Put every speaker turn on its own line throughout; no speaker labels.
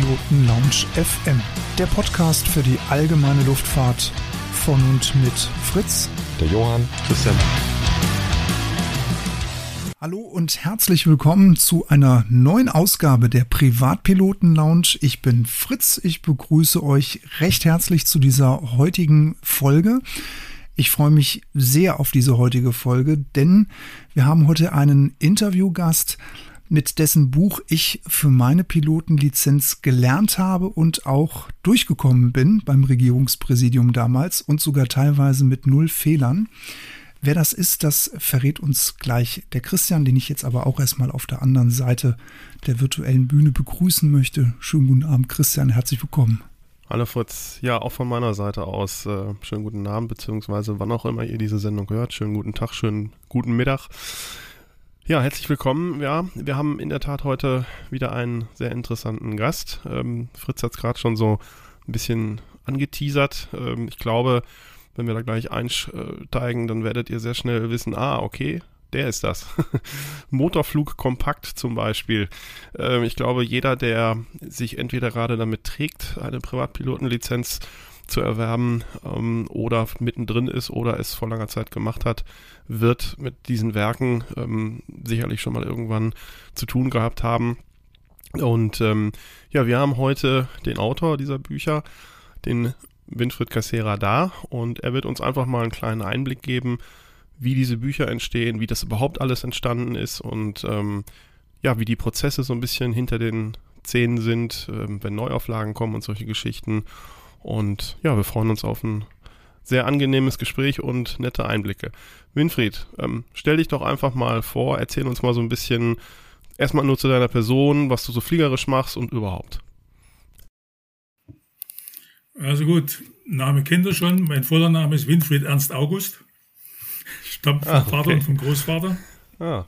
Privatpiloten Lounge FM, der Podcast für die allgemeine Luftfahrt von und mit Fritz,
der Johann, Christian.
Hallo und herzlich willkommen zu einer neuen Ausgabe der Privatpiloten Lounge. Ich bin Fritz, ich begrüße euch recht herzlich zu dieser heutigen Folge. Ich freue mich sehr auf diese heutige Folge, denn wir haben heute einen Interviewgast, mit dessen Buch ich für meine Pilotenlizenz gelernt habe und auch durchgekommen bin beim Regierungspräsidium damals und sogar teilweise mit null Fehlern. Wer das ist, das verrät uns gleich der Christian, den ich jetzt aber auch erstmal auf der anderen Seite der virtuellen Bühne begrüßen möchte. Schönen guten Abend, Christian, herzlich willkommen.
Hallo Fritz, ja, auch von meiner Seite aus äh, schönen guten Abend, beziehungsweise wann auch immer ihr diese Sendung hört. Schönen guten Tag, schönen guten Mittag. Ja, herzlich willkommen. Ja, wir haben in der Tat heute wieder einen sehr interessanten Gast. Ähm, Fritz hat es gerade schon so ein bisschen angeteasert. Ähm, ich glaube, wenn wir da gleich einsteigen, dann werdet ihr sehr schnell wissen, ah, okay, der ist das. Motorflug Kompakt zum Beispiel. Ähm, ich glaube, jeder, der sich entweder gerade damit trägt, eine Privatpilotenlizenz zu erwerben ähm, oder mittendrin ist oder es vor langer Zeit gemacht hat, wird mit diesen Werken ähm, sicherlich schon mal irgendwann zu tun gehabt haben. Und ähm, ja, wir haben heute den Autor dieser Bücher, den Winfried Cassera da und er wird uns einfach mal einen kleinen Einblick geben, wie diese Bücher entstehen, wie das überhaupt alles entstanden ist und ähm, ja, wie die Prozesse so ein bisschen hinter den Szenen sind, ähm, wenn Neuauflagen kommen und solche Geschichten. Und ja, wir freuen uns auf ein sehr angenehmes Gespräch und nette Einblicke. Winfried, ähm, stell dich doch einfach mal vor, erzähl uns mal so ein bisschen erstmal nur zu deiner Person, was du so fliegerisch machst und überhaupt.
Also gut, Name kennt ihr schon. Mein voller Name ist Winfried Ernst August. Stammt vom ah, okay. Vater und vom Großvater. Ah.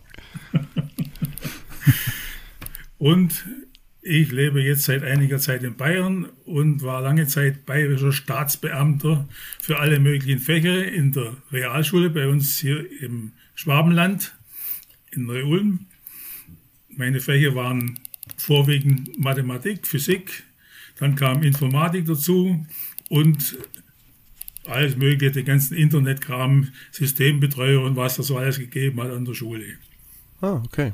und ich lebe jetzt seit einiger Zeit in Bayern und war lange Zeit bayerischer Staatsbeamter für alle möglichen Fächer in der Realschule bei uns hier im Schwabenland in Neu-Ulm. Meine Fächer waren vorwiegend Mathematik, Physik, dann kam Informatik dazu und alles Mögliche, den ganzen Internetkram, Systembetreuer und was da so alles gegeben hat an der Schule.
Ah, okay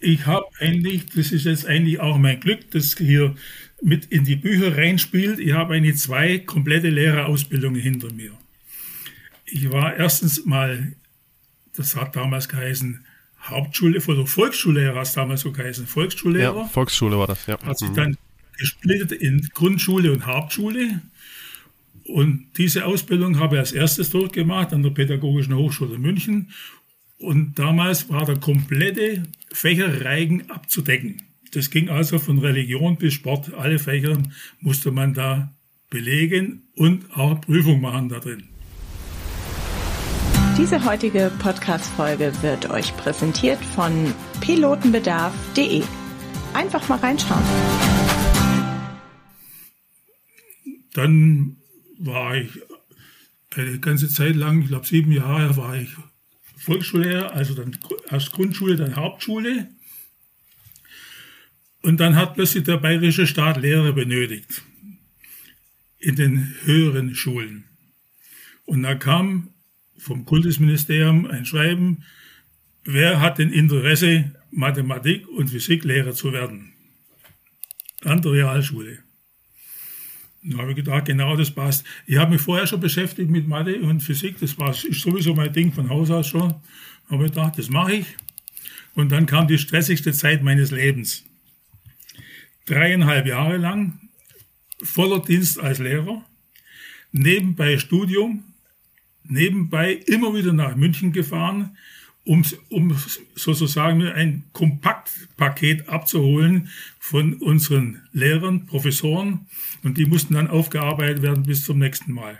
ich habe eigentlich, das ist jetzt eigentlich auch mein Glück, das hier mit in die Bücher reinspielt, ich habe eigentlich zwei komplette Lehrerausbildungen hinter mir. Ich war erstens mal, das hat damals geheißen, Hauptschule oder Volksschullehrer hat es damals so geheißen, Volksschullehrer.
Ja, Volksschule war das, ja.
Hat sich mhm. dann gesplittet in Grundschule und Hauptschule. Und diese Ausbildung habe ich als erstes durchgemacht an der Pädagogischen Hochschule München und damals war der komplette Fächerreigen abzudecken. Das ging also von Religion bis Sport. Alle Fächer musste man da belegen und auch Prüfung machen da drin.
Diese heutige Podcast-Folge wird euch präsentiert von pilotenbedarf.de. Einfach mal reinschauen.
Dann war ich eine ganze Zeit lang, ich glaube sieben Jahre, war ich Volksschullehrer, also dann erst Grundschule, dann Hauptschule. Und dann hat plötzlich der bayerische Staat Lehrer benötigt in den höheren Schulen. Und da kam vom Kultusministerium ein Schreiben, wer hat denn Interesse, Mathematik und Physiklehrer zu werden? An der Realschule. Da habe ich gedacht, genau das passt. Ich habe mich vorher schon beschäftigt mit Mathe und Physik, das war ist sowieso mein Ding von Haus aus schon. Da habe ich gedacht, das mache ich. Und dann kam die stressigste Zeit meines Lebens. Dreieinhalb Jahre lang voller Dienst als Lehrer, nebenbei Studium, nebenbei immer wieder nach München gefahren, um, um sozusagen ein Kompaktpaket abzuholen von unseren Lehrern, Professoren und die mussten dann aufgearbeitet werden bis zum nächsten Mal.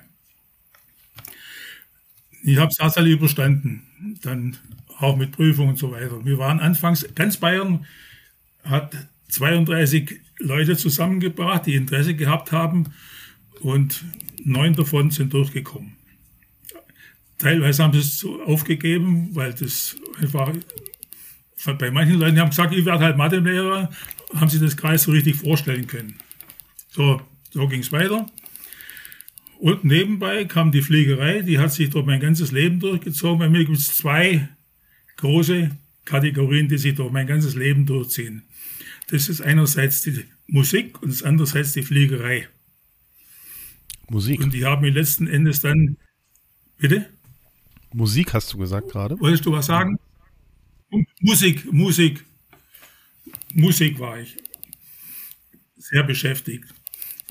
Ich habe es erst alle überstanden, dann auch mit Prüfung und so weiter. Wir waren anfangs, ganz Bayern hat 32 Leute zusammengebracht, die Interesse gehabt haben und neun davon sind durchgekommen. Teilweise haben sie es aufgegeben, weil das einfach bei manchen Leuten, haben gesagt, ich werde halt Mathelehrer, haben sie das gar so richtig vorstellen können. So, so ging es weiter. Und nebenbei kam die Fliegerei, die hat sich durch mein ganzes Leben durchgezogen. Bei mir gibt es zwei große Kategorien, die sich durch mein ganzes Leben durchziehen. Das ist einerseits die Musik und das andererseits die Fliegerei.
Musik.
Und die haben mir letzten Endes dann. Bitte?
Musik hast du gesagt gerade?
Wolltest du was sagen? Musik, Musik. Musik war ich sehr beschäftigt.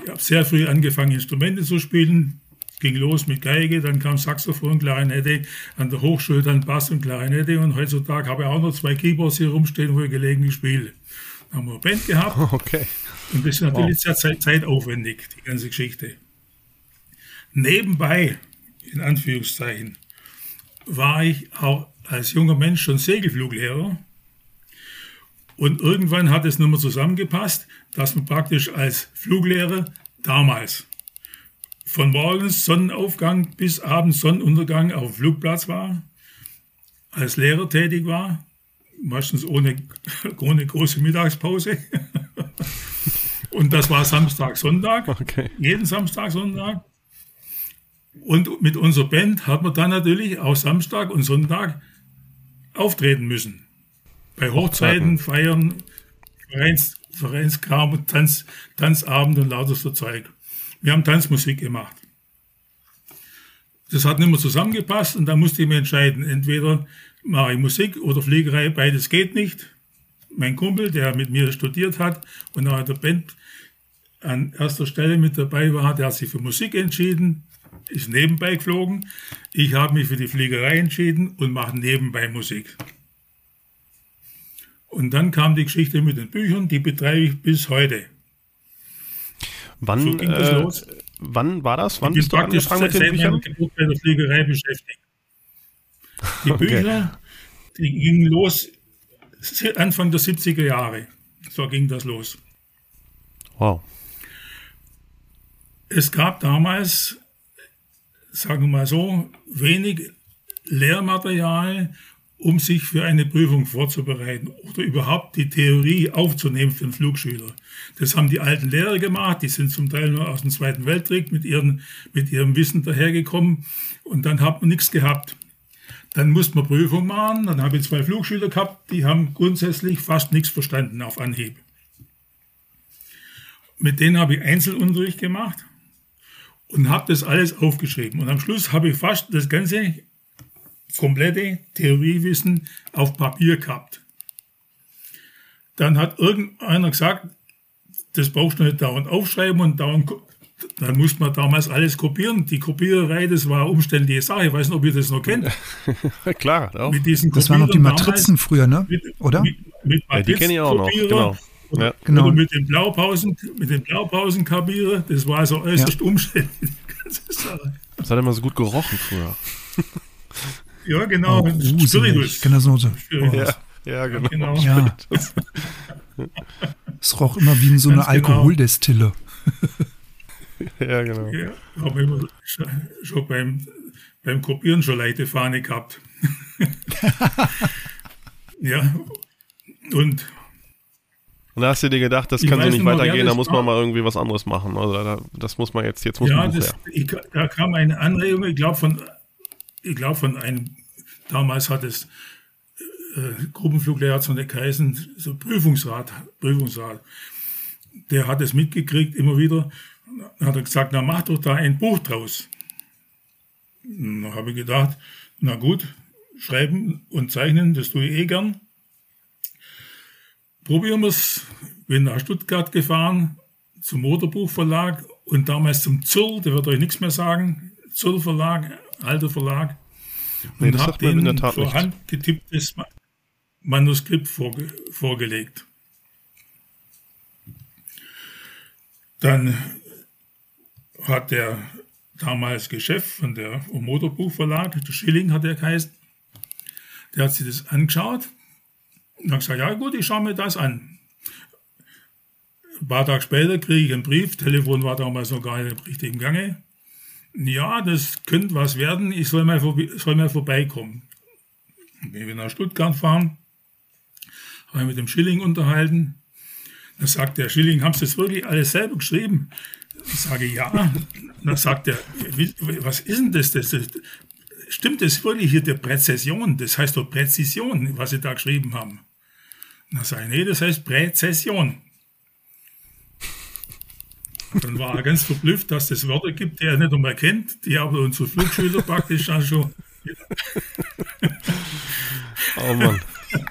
Ich habe sehr früh angefangen, Instrumente zu spielen. Ging los mit Geige, dann kam Saxophon, Klarinette, an der Hochschule dann Bass und Klarinette und heutzutage habe ich auch noch zwei Keyboards hier rumstehen, wo ich gelegentlich spiele. Dann haben wir eine Band gehabt.
Okay.
Und das ist natürlich wow. sehr zeitaufwendig, die ganze Geschichte. Nebenbei, in Anführungszeichen, war ich auch als junger Mensch schon Segelfluglehrer. Und irgendwann hat es nur mal zusammengepasst, dass man praktisch als Fluglehrer damals von morgens Sonnenaufgang bis abends Sonnenuntergang auf dem Flugplatz war, als Lehrer tätig war, meistens ohne, ohne große Mittagspause. Und das war Samstag, Sonntag, okay. jeden Samstag, Sonntag. Und mit unserer Band hat man dann natürlich auch Samstag und Sonntag auftreten müssen. Bei Hochzeiten, Feiern, Vereins, Vereinskram, Tanz, Tanzabend und lauter so Zeug. Wir haben Tanzmusik gemacht. Das hat nicht mehr zusammengepasst und da musste ich mir entscheiden, entweder mache ich Musik oder Fliegerei, beides geht nicht. Mein Kumpel, der mit mir studiert hat und auch in der Band an erster Stelle mit dabei war, der hat sich für Musik entschieden, ist nebenbei geflogen. Ich habe mich für die Fliegerei entschieden und mache nebenbei Musik. Und dann kam die Geschichte mit den Büchern, die betreibe ich bis heute.
Wann, so ging das äh, los. wann war das? Wann bist du angefangen mit den Büchern?
Geburt bei der Fliegerei beschäftigt. Die okay. Bücher, die gingen los Anfang der 70er Jahre. So ging das los.
Wow.
Es gab damals, sagen wir mal so, wenig Lehrmaterial um sich für eine Prüfung vorzubereiten oder überhaupt die Theorie aufzunehmen für einen Flugschüler. Das haben die alten Lehrer gemacht, die sind zum Teil nur aus dem Zweiten Weltkrieg mit, ihren, mit ihrem Wissen dahergekommen und dann hat man nichts gehabt. Dann musste man Prüfung machen, dann habe ich zwei Flugschüler gehabt, die haben grundsätzlich fast nichts verstanden auf Anhieb. Mit denen habe ich Einzelunterricht gemacht und habe das alles aufgeschrieben. Und am Schluss habe ich fast das ganze komplette Theoriewissen auf Papier gehabt. Dann hat irgendeiner gesagt, das brauchst du nicht dauernd aufschreiben und dauernd, dann musste man damals alles kopieren. Die Kopiererei, das war eine umständliche Sache. Ich weiß nicht, ob ihr das noch kennt.
Klar, auch.
Mit diesen das waren noch die Matrizen früher, ne?
Mit,
oder?
Mit, mit
ja, die kenne ich auch noch, genau.
Ja. genau. mit den Blaupausen, mit den Blaupausenkabierer, das war so äußerst ja. umständlich.
Das hat immer so gut gerochen früher.
Ja, genau. Oh,
Spiritus. Ich kenne das noch so.
Ja, ja, genau. genau.
Ja. es roch immer wie in so eine genau. Alkoholdestille.
ja, genau.
Ja, habe immer schon beim, beim Kopieren schon leichte Fahne gehabt. ja, und
und da hast du dir gedacht, das kann so nicht weitergehen, da muss man mal irgendwie was anderes machen. Also das muss man jetzt, jetzt muss
ja,
man
das, ich, da kam eine Anregung, ich glaube von ich glaube, von einem, damals hat es äh, Gruppenfluglehrer zu der Kaisen, so Prüfungsrat, Prüfungsrat, der hat es mitgekriegt, immer wieder, dann hat er gesagt, na mach doch da ein Buch draus. Dann habe ich gedacht, na gut, schreiben und zeichnen, das tue ich eh gern. Probieren wir es. Bin nach Stuttgart gefahren, zum Motorbuchverlag und damals zum Zürl, der wird euch nichts mehr sagen, Zürl Verlag, alter Verlag.
Nee, und habe denen in
vor Hand getipptes Manuskript vorge vorgelegt. Dann hat der damals Geschäft von der Motorbuchverlag, der Schilling hat er geheißen, der hat sich das angeschaut und hat gesagt, ja gut, ich schaue mir das an. Ein paar Tage später kriege ich einen Brief, Telefon war damals noch gar nicht im richtigen Gange ja, das könnte was werden, ich soll mal, soll mal vorbeikommen. Wenn wir nach Stuttgart fahren, habe ich mit dem Schilling unterhalten. Da sagt der Schilling, haben Sie das wirklich alles selber geschrieben? Ich sage ja. Dann sagt er, was ist denn das? das, das stimmt das wirklich hier der Präzision? Das heißt doch Präzision, was Sie da geschrieben haben. Dann sage ich, nee, das heißt Präzession. Dann war er ganz verblüfft, dass es Wörter gibt, die er nicht einmal kennt, die aber unsere Flugschüler praktisch dann schon
oh Mann.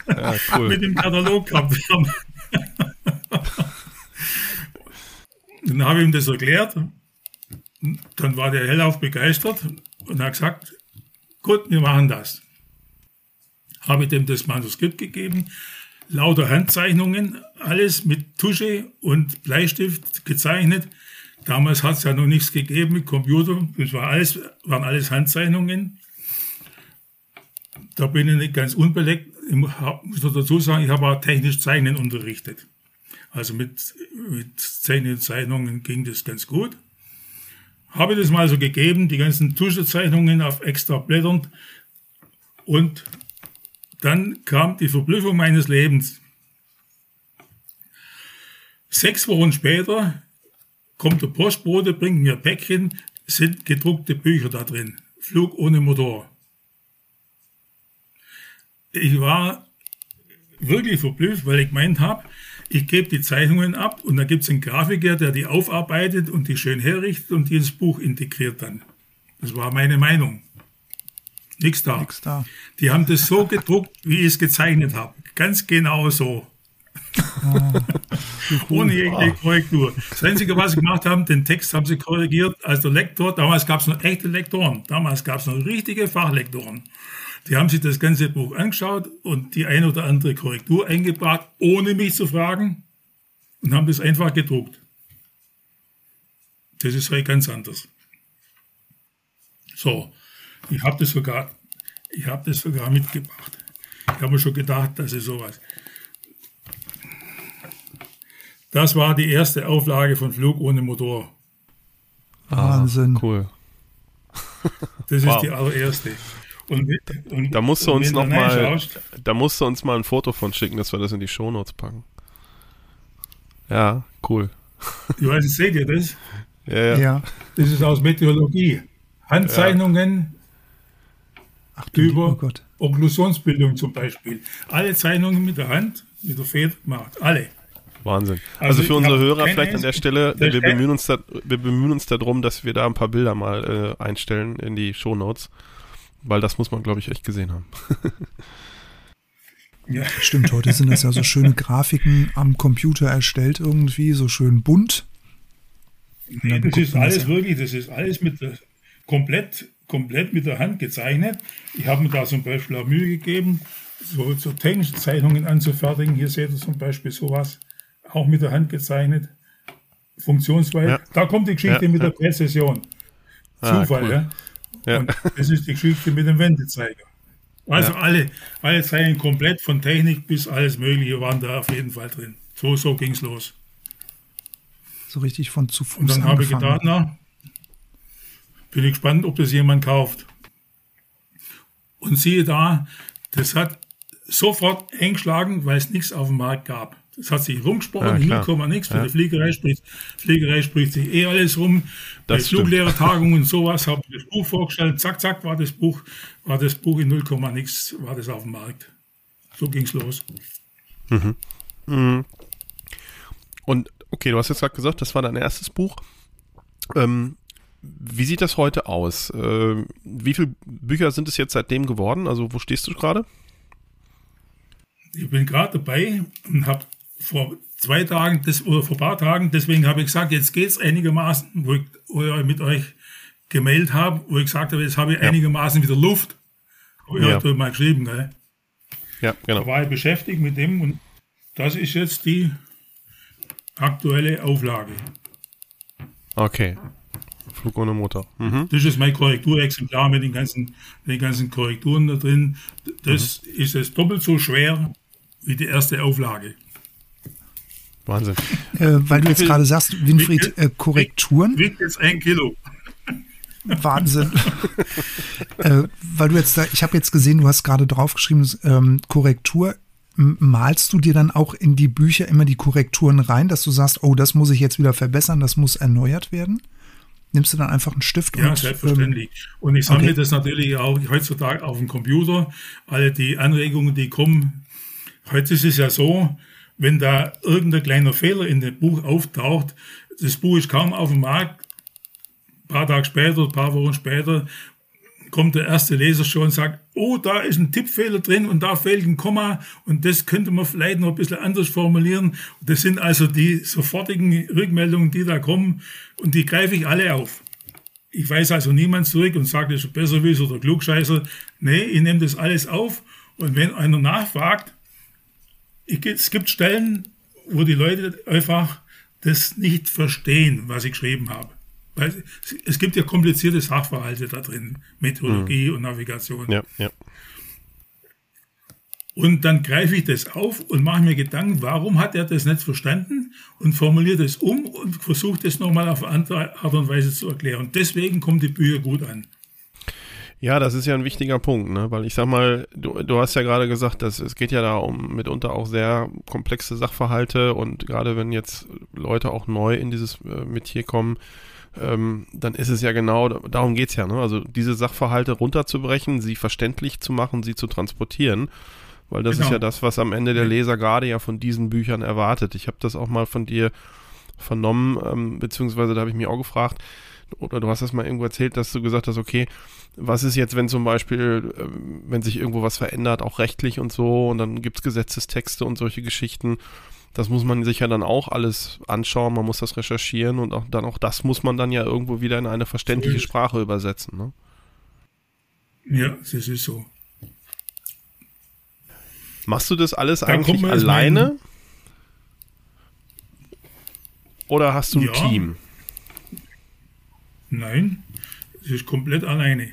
Ja, cool.
mit dem Katalog gehabt haben. Dann habe ich ihm das erklärt. Dann war der hellauf begeistert und hat gesagt, gut, wir machen das. Habe ich dem das Manuskript gegeben, lauter Handzeichnungen, alles mit Tusche und Bleistift gezeichnet. Damals hat es ja noch nichts gegeben mit Computer, das war alles, waren alles Handzeichnungen. Da bin ich nicht ganz unbeleckt. Ich muss dazu sagen, ich habe auch technisch Zeichnen unterrichtet. Also mit, mit Zeichnungen ging das ganz gut. Habe das mal so gegeben, die ganzen Tuschezeichnungen auf extra Blättern. Und dann kam die Verblüffung meines Lebens. Sechs Wochen später kommt der Postbote, bringt mir Päckchen, sind gedruckte Bücher da drin. Flug ohne Motor ich war wirklich verblüfft, weil ich gemeint habe, ich gebe die Zeichnungen ab und da gibt es einen Grafiker, der die aufarbeitet und die schön herrichtet und dieses Buch integriert dann. Das war meine Meinung. Nichts da.
Nix da.
Die haben das so gedruckt, wie ich es gezeichnet habe. Ganz genau so. Oh. Ohne jegliche Korrektur. Das Einzige, was sie gemacht haben, den Text haben sie korrigiert als der Lektor. Damals gab es noch echte Lektoren. Damals gab es noch richtige Fachlektoren. Die haben sich das ganze Buch angeschaut und die eine oder andere Korrektur eingebracht, ohne mich zu fragen, und haben das einfach gedruckt. Das ist halt ganz anders. So, ich habe das sogar, ich habe das sogar mitgebracht. Ich habe mir schon gedacht, dass es sowas. Das war die erste Auflage von Flug ohne Motor.
Wahnsinn.
Ah, cool.
Das ist wow. die allererste.
Und, und, da musst du uns noch mal, da musst du uns mal ein Foto von schicken, dass wir das in die Shownotes packen. Ja, cool.
Ich weiß nicht, seht ihr das?
Ja, ja. ja.
Das ist aus Meteorologie. Handzeichnungen Ach, über oh Okklusionsbildung zum Beispiel. Alle Zeichnungen mit der Hand, mit der Feder gemacht. Alle.
Wahnsinn. Also, also für unsere Hörer vielleicht an der Stelle, wir bemühen, uns da, wir bemühen uns darum, dass wir da ein paar Bilder mal äh, einstellen in die Shownotes. Weil das muss man, glaube ich, echt gesehen haben.
ja. Stimmt, heute sind das ja so schöne Grafiken am Computer erstellt irgendwie, so schön bunt.
Nee, das ist alles das wirklich, das ist alles mit komplett, komplett mit der Hand gezeichnet. Ich habe mir da zum Beispiel auch Mühe gegeben, so, so technische Zeichnungen anzufertigen. Hier seht ihr zum Beispiel sowas, auch mit der Hand gezeichnet. Funktionsweise. Ja. Da kommt die Geschichte ja, mit der Präzision. Ah, Zufall, cool. ja. Ja. Und das ist die Geschichte mit dem Wendezeiger. Also ja. alle, alle Zeilen komplett von Technik bis alles Mögliche waren da auf jeden Fall drin. So, so ging es los.
So richtig von zu Fuß
Und dann habe ich gedacht, na, bin ich gespannt, ob das jemand kauft. Und siehe da, das hat sofort eingeschlagen, weil es nichts auf dem Markt gab. Das hat sich rumgesprochen, ja, 0, nichts. Für ja. die Fliegerei spricht, Fliegerei spricht sich eh alles rum. Das Bei Fluglehrertagungen und sowas habe ich das Buch vorgestellt. Zack, zack, war das Buch, war das Buch in 0, nichts, war das auf dem Markt. So ging es los.
Mhm. Mhm. Und okay, du hast jetzt gerade gesagt, das war dein erstes Buch. Ähm, wie sieht das heute aus? Äh, wie viele Bücher sind es jetzt seitdem geworden? Also wo stehst du gerade?
Ich bin gerade dabei und habe vor zwei Tagen das, oder vor ein paar Tagen, deswegen habe ich gesagt, jetzt geht es einigermaßen, wo ich, mit euch gemeldet habe, wo ich gesagt habe, jetzt habe ich ja. einigermaßen wieder Luft. Habe ich ja. heute mal geschrieben, gell?
Ja, genau.
Da war ich beschäftigt mit dem und das ist jetzt die aktuelle Auflage.
Okay. Flug ohne Motor.
Mhm. Das ist mein Korrekturexemplar mit den ganzen, den ganzen Korrekturen da drin. Das mhm. ist jetzt doppelt so schwer wie die erste Auflage.
Wahnsinn.
Äh, weil du jetzt gerade sagst, Winfried, äh, Korrekturen.
Wiegt jetzt ein Kilo.
Wahnsinn. äh, weil du jetzt da, ich habe jetzt gesehen, du hast gerade draufgeschrieben, ähm, Korrektur. malst du dir dann auch in die Bücher immer die Korrekturen rein, dass du sagst, oh, das muss ich jetzt wieder verbessern, das muss erneuert werden? Nimmst du dann einfach einen Stift
ja, und. selbstverständlich. Ähm, und ich sammle okay. das natürlich auch heutzutage auf dem Computer. Alle die Anregungen, die kommen. Heute ist es ja so, wenn da irgendein kleiner Fehler in dem Buch auftaucht, das Buch ist kaum auf dem Markt, ein paar Tage später, ein paar Wochen später, kommt der erste Leser schon und sagt, oh, da ist ein Tippfehler drin und da fehlt ein Komma und das könnte man vielleicht noch ein bisschen anders formulieren. Das sind also die sofortigen Rückmeldungen, die da kommen und die greife ich alle auf. Ich weiß also niemand zurück und sage, das ist besser wie oder Klugscheißer. Nee, ich nehme das alles auf und wenn einer nachfragt, ich, es gibt Stellen, wo die Leute einfach das nicht verstehen, was ich geschrieben habe. Weil es gibt ja komplizierte Sachverhalte da drin, Meteorologie mhm. und Navigation.
Ja, ja.
Und dann greife ich das auf und mache mir Gedanken, warum hat er das nicht verstanden und formuliere das um und versuche das nochmal auf eine andere Art und Weise zu erklären. Und deswegen kommen die Bücher gut an.
Ja, das ist ja ein wichtiger Punkt, ne? weil ich sag mal, du, du hast ja gerade gesagt, dass es geht ja da um mitunter auch sehr komplexe Sachverhalte und gerade wenn jetzt Leute auch neu in dieses äh, Metier kommen, ähm, dann ist es ja genau, darum geht's ja, ne? also diese Sachverhalte runterzubrechen, sie verständlich zu machen, sie zu transportieren, weil das genau. ist ja das, was am Ende der Leser gerade ja von diesen Büchern erwartet. Ich habe das auch mal von dir vernommen, ähm, beziehungsweise da habe ich mich auch gefragt, oder du hast das mal irgendwo erzählt, dass du gesagt hast, okay, was ist jetzt, wenn zum Beispiel, ähm, wenn sich irgendwo was verändert, auch rechtlich und so, und dann gibt's Gesetzestexte und solche Geschichten. Das muss man sich ja dann auch alles anschauen, man muss das recherchieren und auch dann auch das muss man dann ja irgendwo wieder in eine verständliche Sprache übersetzen. Ne?
Ja, das ist so.
Machst du das alles da eigentlich alleine? Oder hast du ein ja. Team?
Nein, es ist komplett alleine.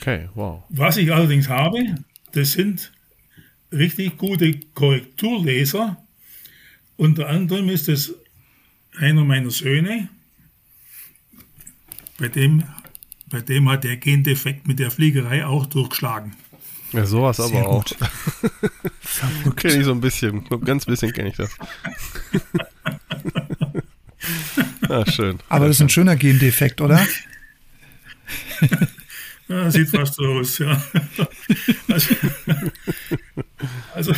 Okay, wow.
Was ich allerdings habe, das sind richtig gute Korrekturleser. Unter anderem ist es einer meiner Söhne, bei dem, bei dem hat der Gendefekt mit der Fliegerei auch durchgeschlagen.
Ja, sowas Sehr aber auch. kenne ich so ein bisschen, nur ganz bisschen kenne ich das. ah, schön.
Aber das ist ein schöner Gendefekt, oder?
ja, sieht fast so aus, ja. Also, also,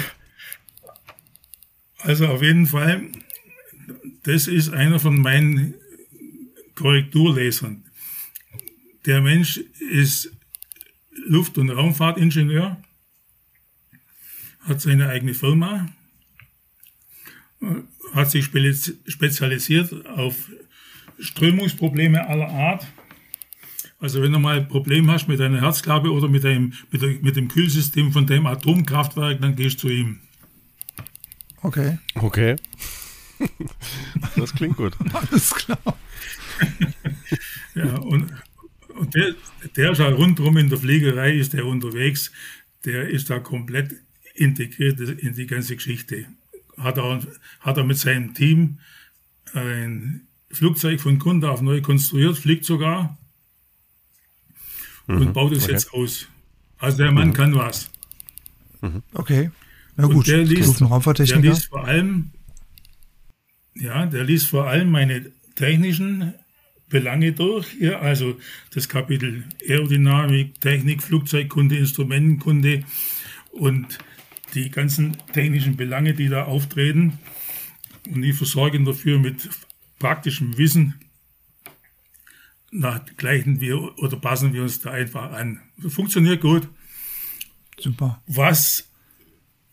also auf jeden Fall, das ist einer von meinen Korrekturlesern. Der Mensch ist Luft- und Raumfahrtingenieur, hat seine eigene Firma, hat sich spezialisiert auf Strömungsprobleme aller Art. Also wenn du mal ein Problem hast mit deiner Herzklappe oder mit dem, mit, der, mit dem Kühlsystem von dem Atomkraftwerk, dann gehst du zu ihm.
Okay.
Okay. Das klingt gut.
Alles klar.
ja, und, und der, der ist halt rundherum in der Fliegerei, ist der unterwegs, der ist da komplett integriert in die ganze Geschichte. Hat er, hat er mit seinem Team ein Flugzeug von Kunde auf neu konstruiert, fliegt sogar mhm. und baut es okay. jetzt aus. Also der Mann mhm. kann was.
Mhm. Okay. Na gut,
und der liest, der liest vor allem, ja, der liest vor allem meine technischen Belange durch. Ja, also das Kapitel Aerodynamik, Technik, Flugzeugkunde, Instrumentenkunde und die ganzen technischen Belange, die da auftreten. Und die versorgen dafür mit praktischem Wissen. Na, gleichen wir oder passen wir uns da einfach an. Funktioniert gut.
Super.
Was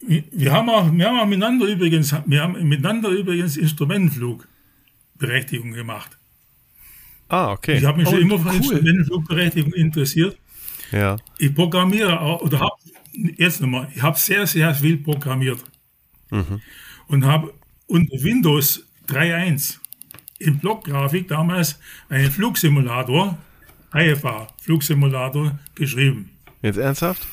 wir haben auch, wir haben auch miteinander übrigens, wir haben miteinander übrigens Instrumentenflugberechtigung gemacht.
Ah, okay.
Ich habe mich oh, schon immer für cool. Instrumentenflugberechtigung interessiert.
Ja.
Ich programmiere auch, oder habe, jetzt nochmal, ich habe sehr, sehr viel programmiert. Mhm. Und habe unter Windows 3.1 in Blockgrafik damals einen Flugsimulator, IFA, Flugsimulator, geschrieben.
Jetzt ernsthaft?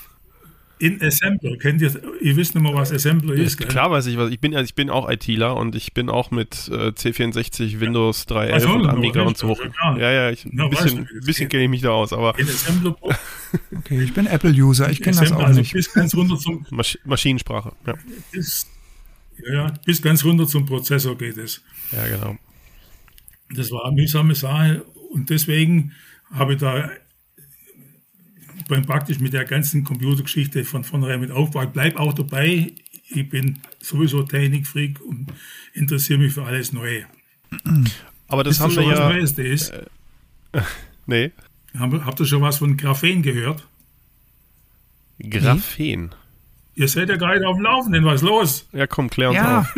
in Assembler. Kennt ihr, ihr wisst nicht mehr, was Assembler ist,
gell? Klar weiß ich was. Ich bin, also ich bin auch ITler und ich bin auch mit äh, C64, Windows 3.11 also, und Amiga und so hoch. Ja, ja, ich, ein bisschen, bisschen kenne ich mich da aus, aber. In Assembler.
okay, ich bin Apple-User, ich kenne das auch also nicht.
Bis ganz runter zum
Masch Maschinensprache, ja.
Bis, ja, bis ganz runter zum Prozessor geht es.
Ja, genau.
Das war eine mühsame Sache und deswegen habe ich da bin praktisch mit der ganzen Computergeschichte von vornherein mit aufgebaut. Bleib auch dabei. Ich bin sowieso Technikfreak und interessiere mich für alles Neue.
Aber das ist haben wir ja. Neues, das? Äh, nee.
habt ihr schon was von Graphen gehört?
Graphen?
Ihr seid ja gerade auf dem Laufenden, was ist los?
Ja, komm, klär uns ja. auf.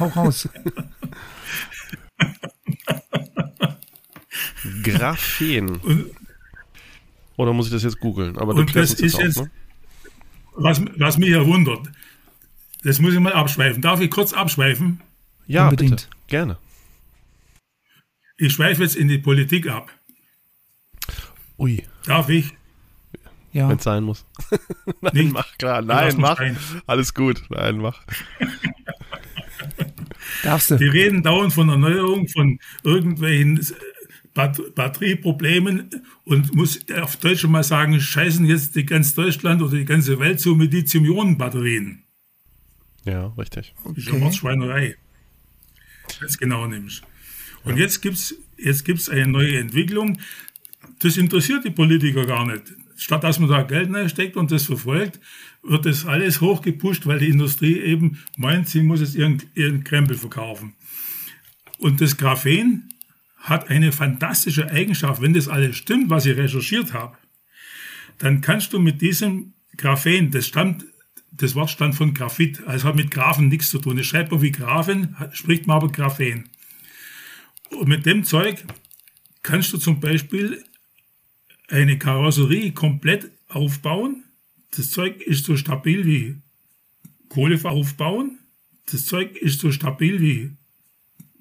Hau raus.
Graphen. Und, oder muss ich das jetzt googeln?
Aber und das ist jetzt, ne? was, was mich ja wundert, das muss ich mal abschweifen. Darf ich kurz abschweifen?
Ja, Unbedingt. bitte. Gerne.
Ich schweife jetzt in die Politik ab.
Ui.
Darf ich?
Ja. Wenn es sein muss. Nein, Nicht. mach klar. Nein, mach. Alles gut. Nein, mach.
Darfst du. Die reden dauernd von Erneuerung, von irgendwelchen Batterieproblemen und muss auf Deutsch schon mal sagen, scheißen jetzt die ganz Deutschland oder die ganze Welt zu mit Lithium-Ionen-Batterien.
Ja, richtig.
Okay. Das ist eine Schweinerei. Ganz genau nimmst. Und ja. jetzt gibt's jetzt gibt's eine neue Entwicklung. Das interessiert die Politiker gar nicht. Statt dass man da Geld steckt und das verfolgt, wird das alles hochgepusht, weil die Industrie eben meint, sie muss jetzt ihren, ihren Krempel verkaufen. Und das Graphen hat eine fantastische Eigenschaft. Wenn das alles stimmt, was ich recherchiert habe, dann kannst du mit diesem Graphen, das stammt, das Wort stammt von Graphit, also hat mit Graphen nichts zu tun. Das schreibt man wie Graphen, spricht man aber Graphen. Und mit dem Zeug kannst du zum Beispiel eine Karosserie komplett aufbauen. Das Zeug ist so stabil wie Kohlefaser aufbauen. Das Zeug ist so stabil wie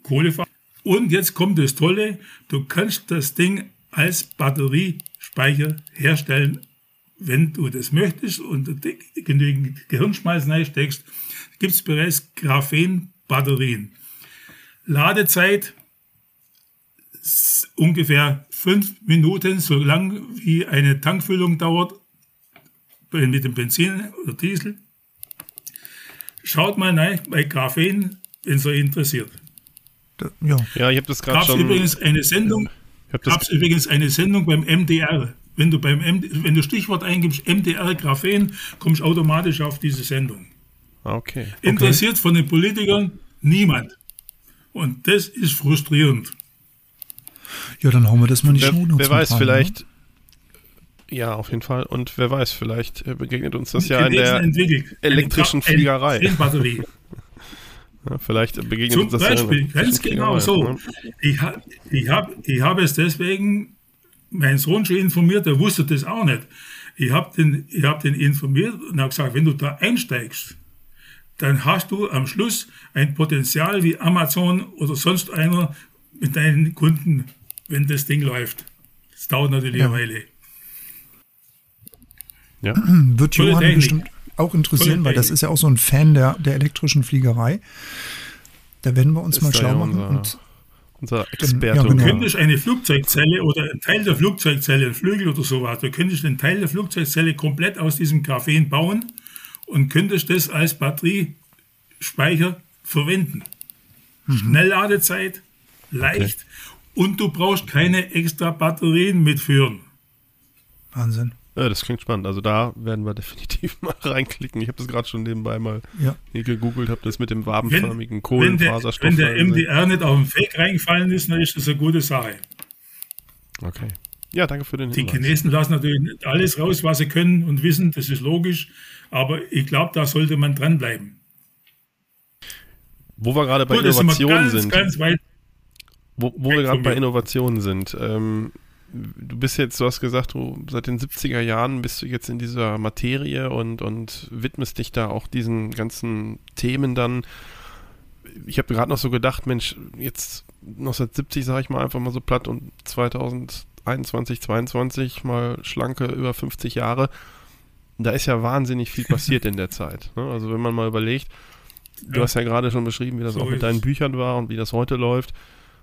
Kohlefaser. Und jetzt kommt das Tolle, du kannst das Ding als Batteriespeicher herstellen, wenn du das möchtest und genügend Gehirnschmalz reinsteckst, gibt es bereits Graphen-Batterien. Ladezeit ungefähr fünf Minuten, so lang wie eine Tankfüllung dauert mit dem Benzin oder Diesel. Schaut mal rein bei Graphen, wenn es euch interessiert.
Ja, ja ich habe das gerade schon.
übrigens eine Sendung. Gab es übrigens eine Sendung beim MDR. Wenn du beim MD, wenn du Stichwort eingibst MDR Graphen, kommst du automatisch auf diese Sendung.
Okay.
Interessiert okay. von den Politikern niemand. Und das ist frustrierend.
Ja, dann hauen wir das mal nicht
Wer, wer weiß, Fall, vielleicht. Ne? Ja, auf jeden Fall. Und wer weiß, vielleicht begegnet uns das ja in der elektrischen Fliegerei. Ja, vielleicht begegnet
Zum uns das Beispiel, ja ganz genau so. Ne? Ich, ich, hab, ich habe es deswegen meinen Sohn schon informiert, der wusste das auch nicht. Ich habe den, hab den informiert und habe gesagt, wenn du da einsteigst, dann hast du am Schluss ein Potenzial wie Amazon oder sonst einer mit deinen Kunden, wenn das Ding läuft. Das dauert natürlich ja. eine Weile.
Ja. Wird Johann bestimmt auch interessieren, weil das ist ja auch so ein Fan der, der elektrischen Fliegerei. Da werden wir uns ist mal schlau machen. Unser,
und unser Experte. Ja,
genau. Du könntest eine Flugzeugzelle oder ein Teil der Flugzeugzelle, ein Flügel oder sowas, du könntest einen Teil der Flugzeugzelle komplett aus diesem Graphen bauen und könntest das als Batteriespeicher verwenden. Mhm. Schnellladezeit, leicht okay. und du brauchst keine extra Batterien mitführen.
Wahnsinn.
Ja, das klingt spannend. Also da werden wir definitiv mal reinklicken. Ich habe das gerade schon nebenbei mal ja. gegoogelt, habe das mit dem wabenförmigen Kohlenfaserstoff.
Wenn der, wenn der MDR nicht auf den Fake reingefallen ist, dann ist das eine gute Sache.
Okay. Ja, danke für den
Hinweis. Die Chinesen lassen natürlich nicht alles raus, was sie können und wissen, das ist logisch. Aber ich glaube, da sollte man dranbleiben.
Wo wir gerade bei Gut, Innovationen sind. Ganz wo, wo wir gerade bei Innovationen sind. Ähm, du bist jetzt, du hast gesagt, du seit den 70er Jahren bist du jetzt in dieser Materie und, und widmest dich da auch diesen ganzen Themen dann. Ich habe gerade noch so gedacht, Mensch, jetzt 1970 sage ich mal einfach mal so platt und 2021, 22 mal schlanke über 50 Jahre. da ist ja wahnsinnig viel passiert in der Zeit. Ne? Also wenn man mal überlegt, du
Ja.
hast ja gerade schon beschrieben, wie das
So
auch mit deinen. Büchern war und wie das heute läuft.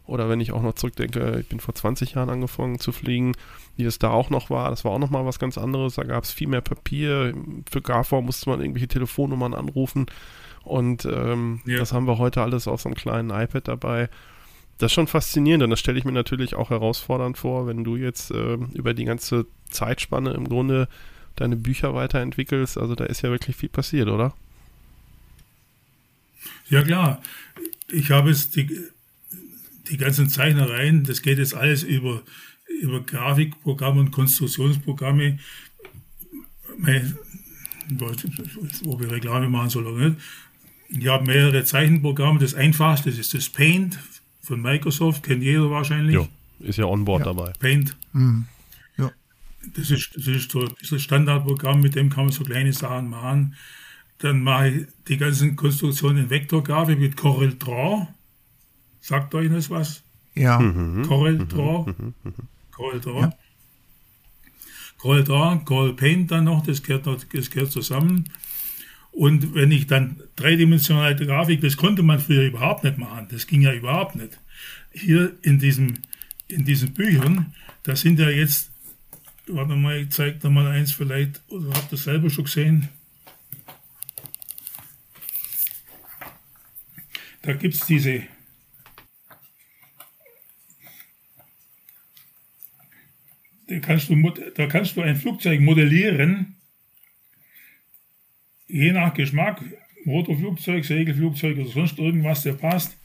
Oder wenn ich auch noch zurückdenke, ich bin vor 20 Jahren angefangen zu fliegen, wie es da auch noch war. Das war auch noch mal was ganz anderes. Da gab es viel mehr Papier. Für GAV musste man irgendwelche Telefonnummern anrufen. Und ähm,
Ja.
das haben wir heute alles auf so einem kleinen iPad dabei. Das ist schon faszinierend und das stelle ich mir natürlich auch herausfordernd vor, wenn du jetzt ähm, über die ganze Zeitspanne im Grunde deine Bücher weiterentwickelst. Also da ist ja wirklich viel passiert, oder?
Ja klar, ich habe es die, die ganzen Zeichnereien, das geht jetzt alles über, über Grafikprogramme und Konstruktionsprogramme. Mein- Ob ich Reklame machen soll oder nicht. Ich habe mehrere Zeichenprogramme. Das einfachste das ist das Paint von Microsoft, kennt jeder wahrscheinlich.
Jo, ist ja on board
Ja.
dabei.
Paint.
Mhm. Ja.
Das ist, das ist so das Standardprogramm, mit dem kann man so kleine Sachen machen. Dann mache ich die ganzen Konstruktionen in Vektorgrafik mit Corel Draw. Sagt euch das was?
Ja.
Corel Draw. Corel Draw.
Ja.
Corel Draw, Corel Paint dann noch, das gehört, noch, das gehört zusammen. Und wenn ich dann dreidimensionale Grafik, das konnte man früher überhaupt nicht machen. Das ging ja überhaupt nicht. Hier in, diesem, in diesen Büchern, da sind ja jetzt, warte mal, ich zeige da mal eins vielleicht, oder habt ihr das selber schon gesehen? Da gibt es diese, da kannst, du, da kannst du ein Flugzeug modellieren, je nach Geschmack, Motorflugzeug, Segelflugzeug oder sonst irgendwas, der passt.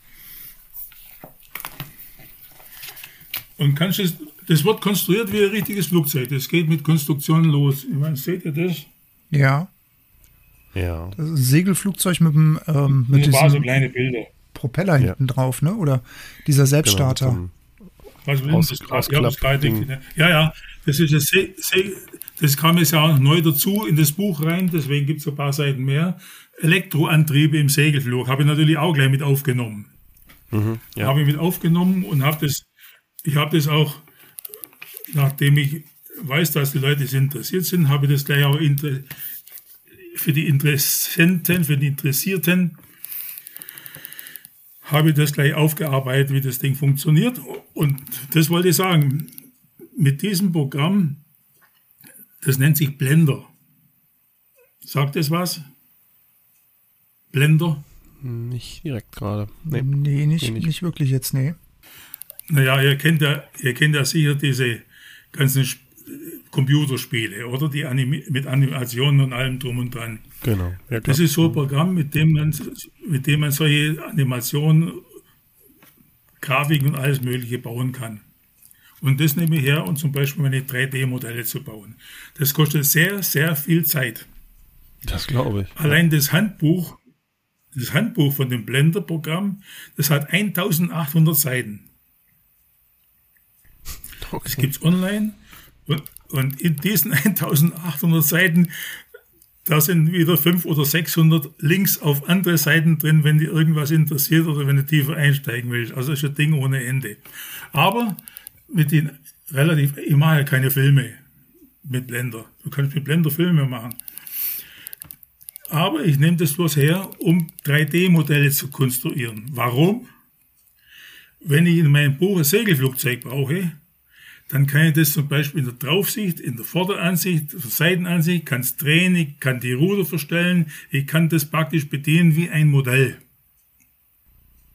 Und kannst es, das wird konstruiert wie ein richtiges Flugzeug. Das geht mit Konstruktionen los. Ich meine, seht ihr das?
Ja.
Ja.
Das ist ein Segelflugzeug mit dem ähm, mit
Nur war so
diesem
kleine Bilder.
Propeller hinten drauf, ne? Oder dieser Selbststarter.
Genau,
Was will das
ausklappt-
Ja, das ne? ja, ja, das ist das, das kam jetzt ja auch neu dazu in das Buch rein, deswegen gibt es ein paar Seiten mehr. Elektroantriebe im Segelflug habe ich natürlich auch gleich mit aufgenommen.
Mhm, ja.
Habe ich mit aufgenommen und habe das, ich habe das auch, nachdem ich weiß, dass die Leute interessiert sind, habe ich das gleich auch für die Interessenten, für die Interessierten, habe ich das gleich aufgearbeitet, wie das Ding funktioniert. Und das wollte ich sagen. Mit diesem Programm, das nennt sich Blender. Sagt es was? Blender?
Nicht direkt gerade. Nee.
Nee, nicht,
Nee, nicht.
nicht wirklich jetzt, nee.
Naja, ihr kennt ja, ihr kennt ja sicher diese ganzen Computerspiele, oder? Die Animi mit Animationen und allem drum und dran.
Genau. Ja.
Das ist so ein Programm, mit dem man, mit dem man solche Animationen, Grafiken und alles Mögliche bauen kann. Und das nehme ich her, um zum Beispiel meine 3D-Modelle zu bauen. Das kostet sehr, sehr viel Zeit.
das glaube ich.
Allein das Handbuch, das Handbuch von dem Blender-Programm, das hat 1800 Seiten. Das
Okay.
gibt es online. Und, und in diesen 1800 Seiten, da sind wieder 500 oder 600 Links auf andere Seiten drin, wenn dir irgendwas interessiert oder wenn du tiefer einsteigen willst. Also ist ein Ding ohne Ende. Aber mit den relativ, ich mache ja keine Filme mit Blender. Du kannst mit Blender Filme machen. Aber ich nehme das bloß her, um 3D-Modelle zu konstruieren. Warum? Wenn ich in meinem Buch ein Segelflugzeug brauche, dann kann ich das zum Beispiel in der Draufsicht, in der Vorderansicht, der Seitenansicht, kann es drehen, ich kann die Ruder verstellen, ich kann das praktisch bedienen wie ein Modell.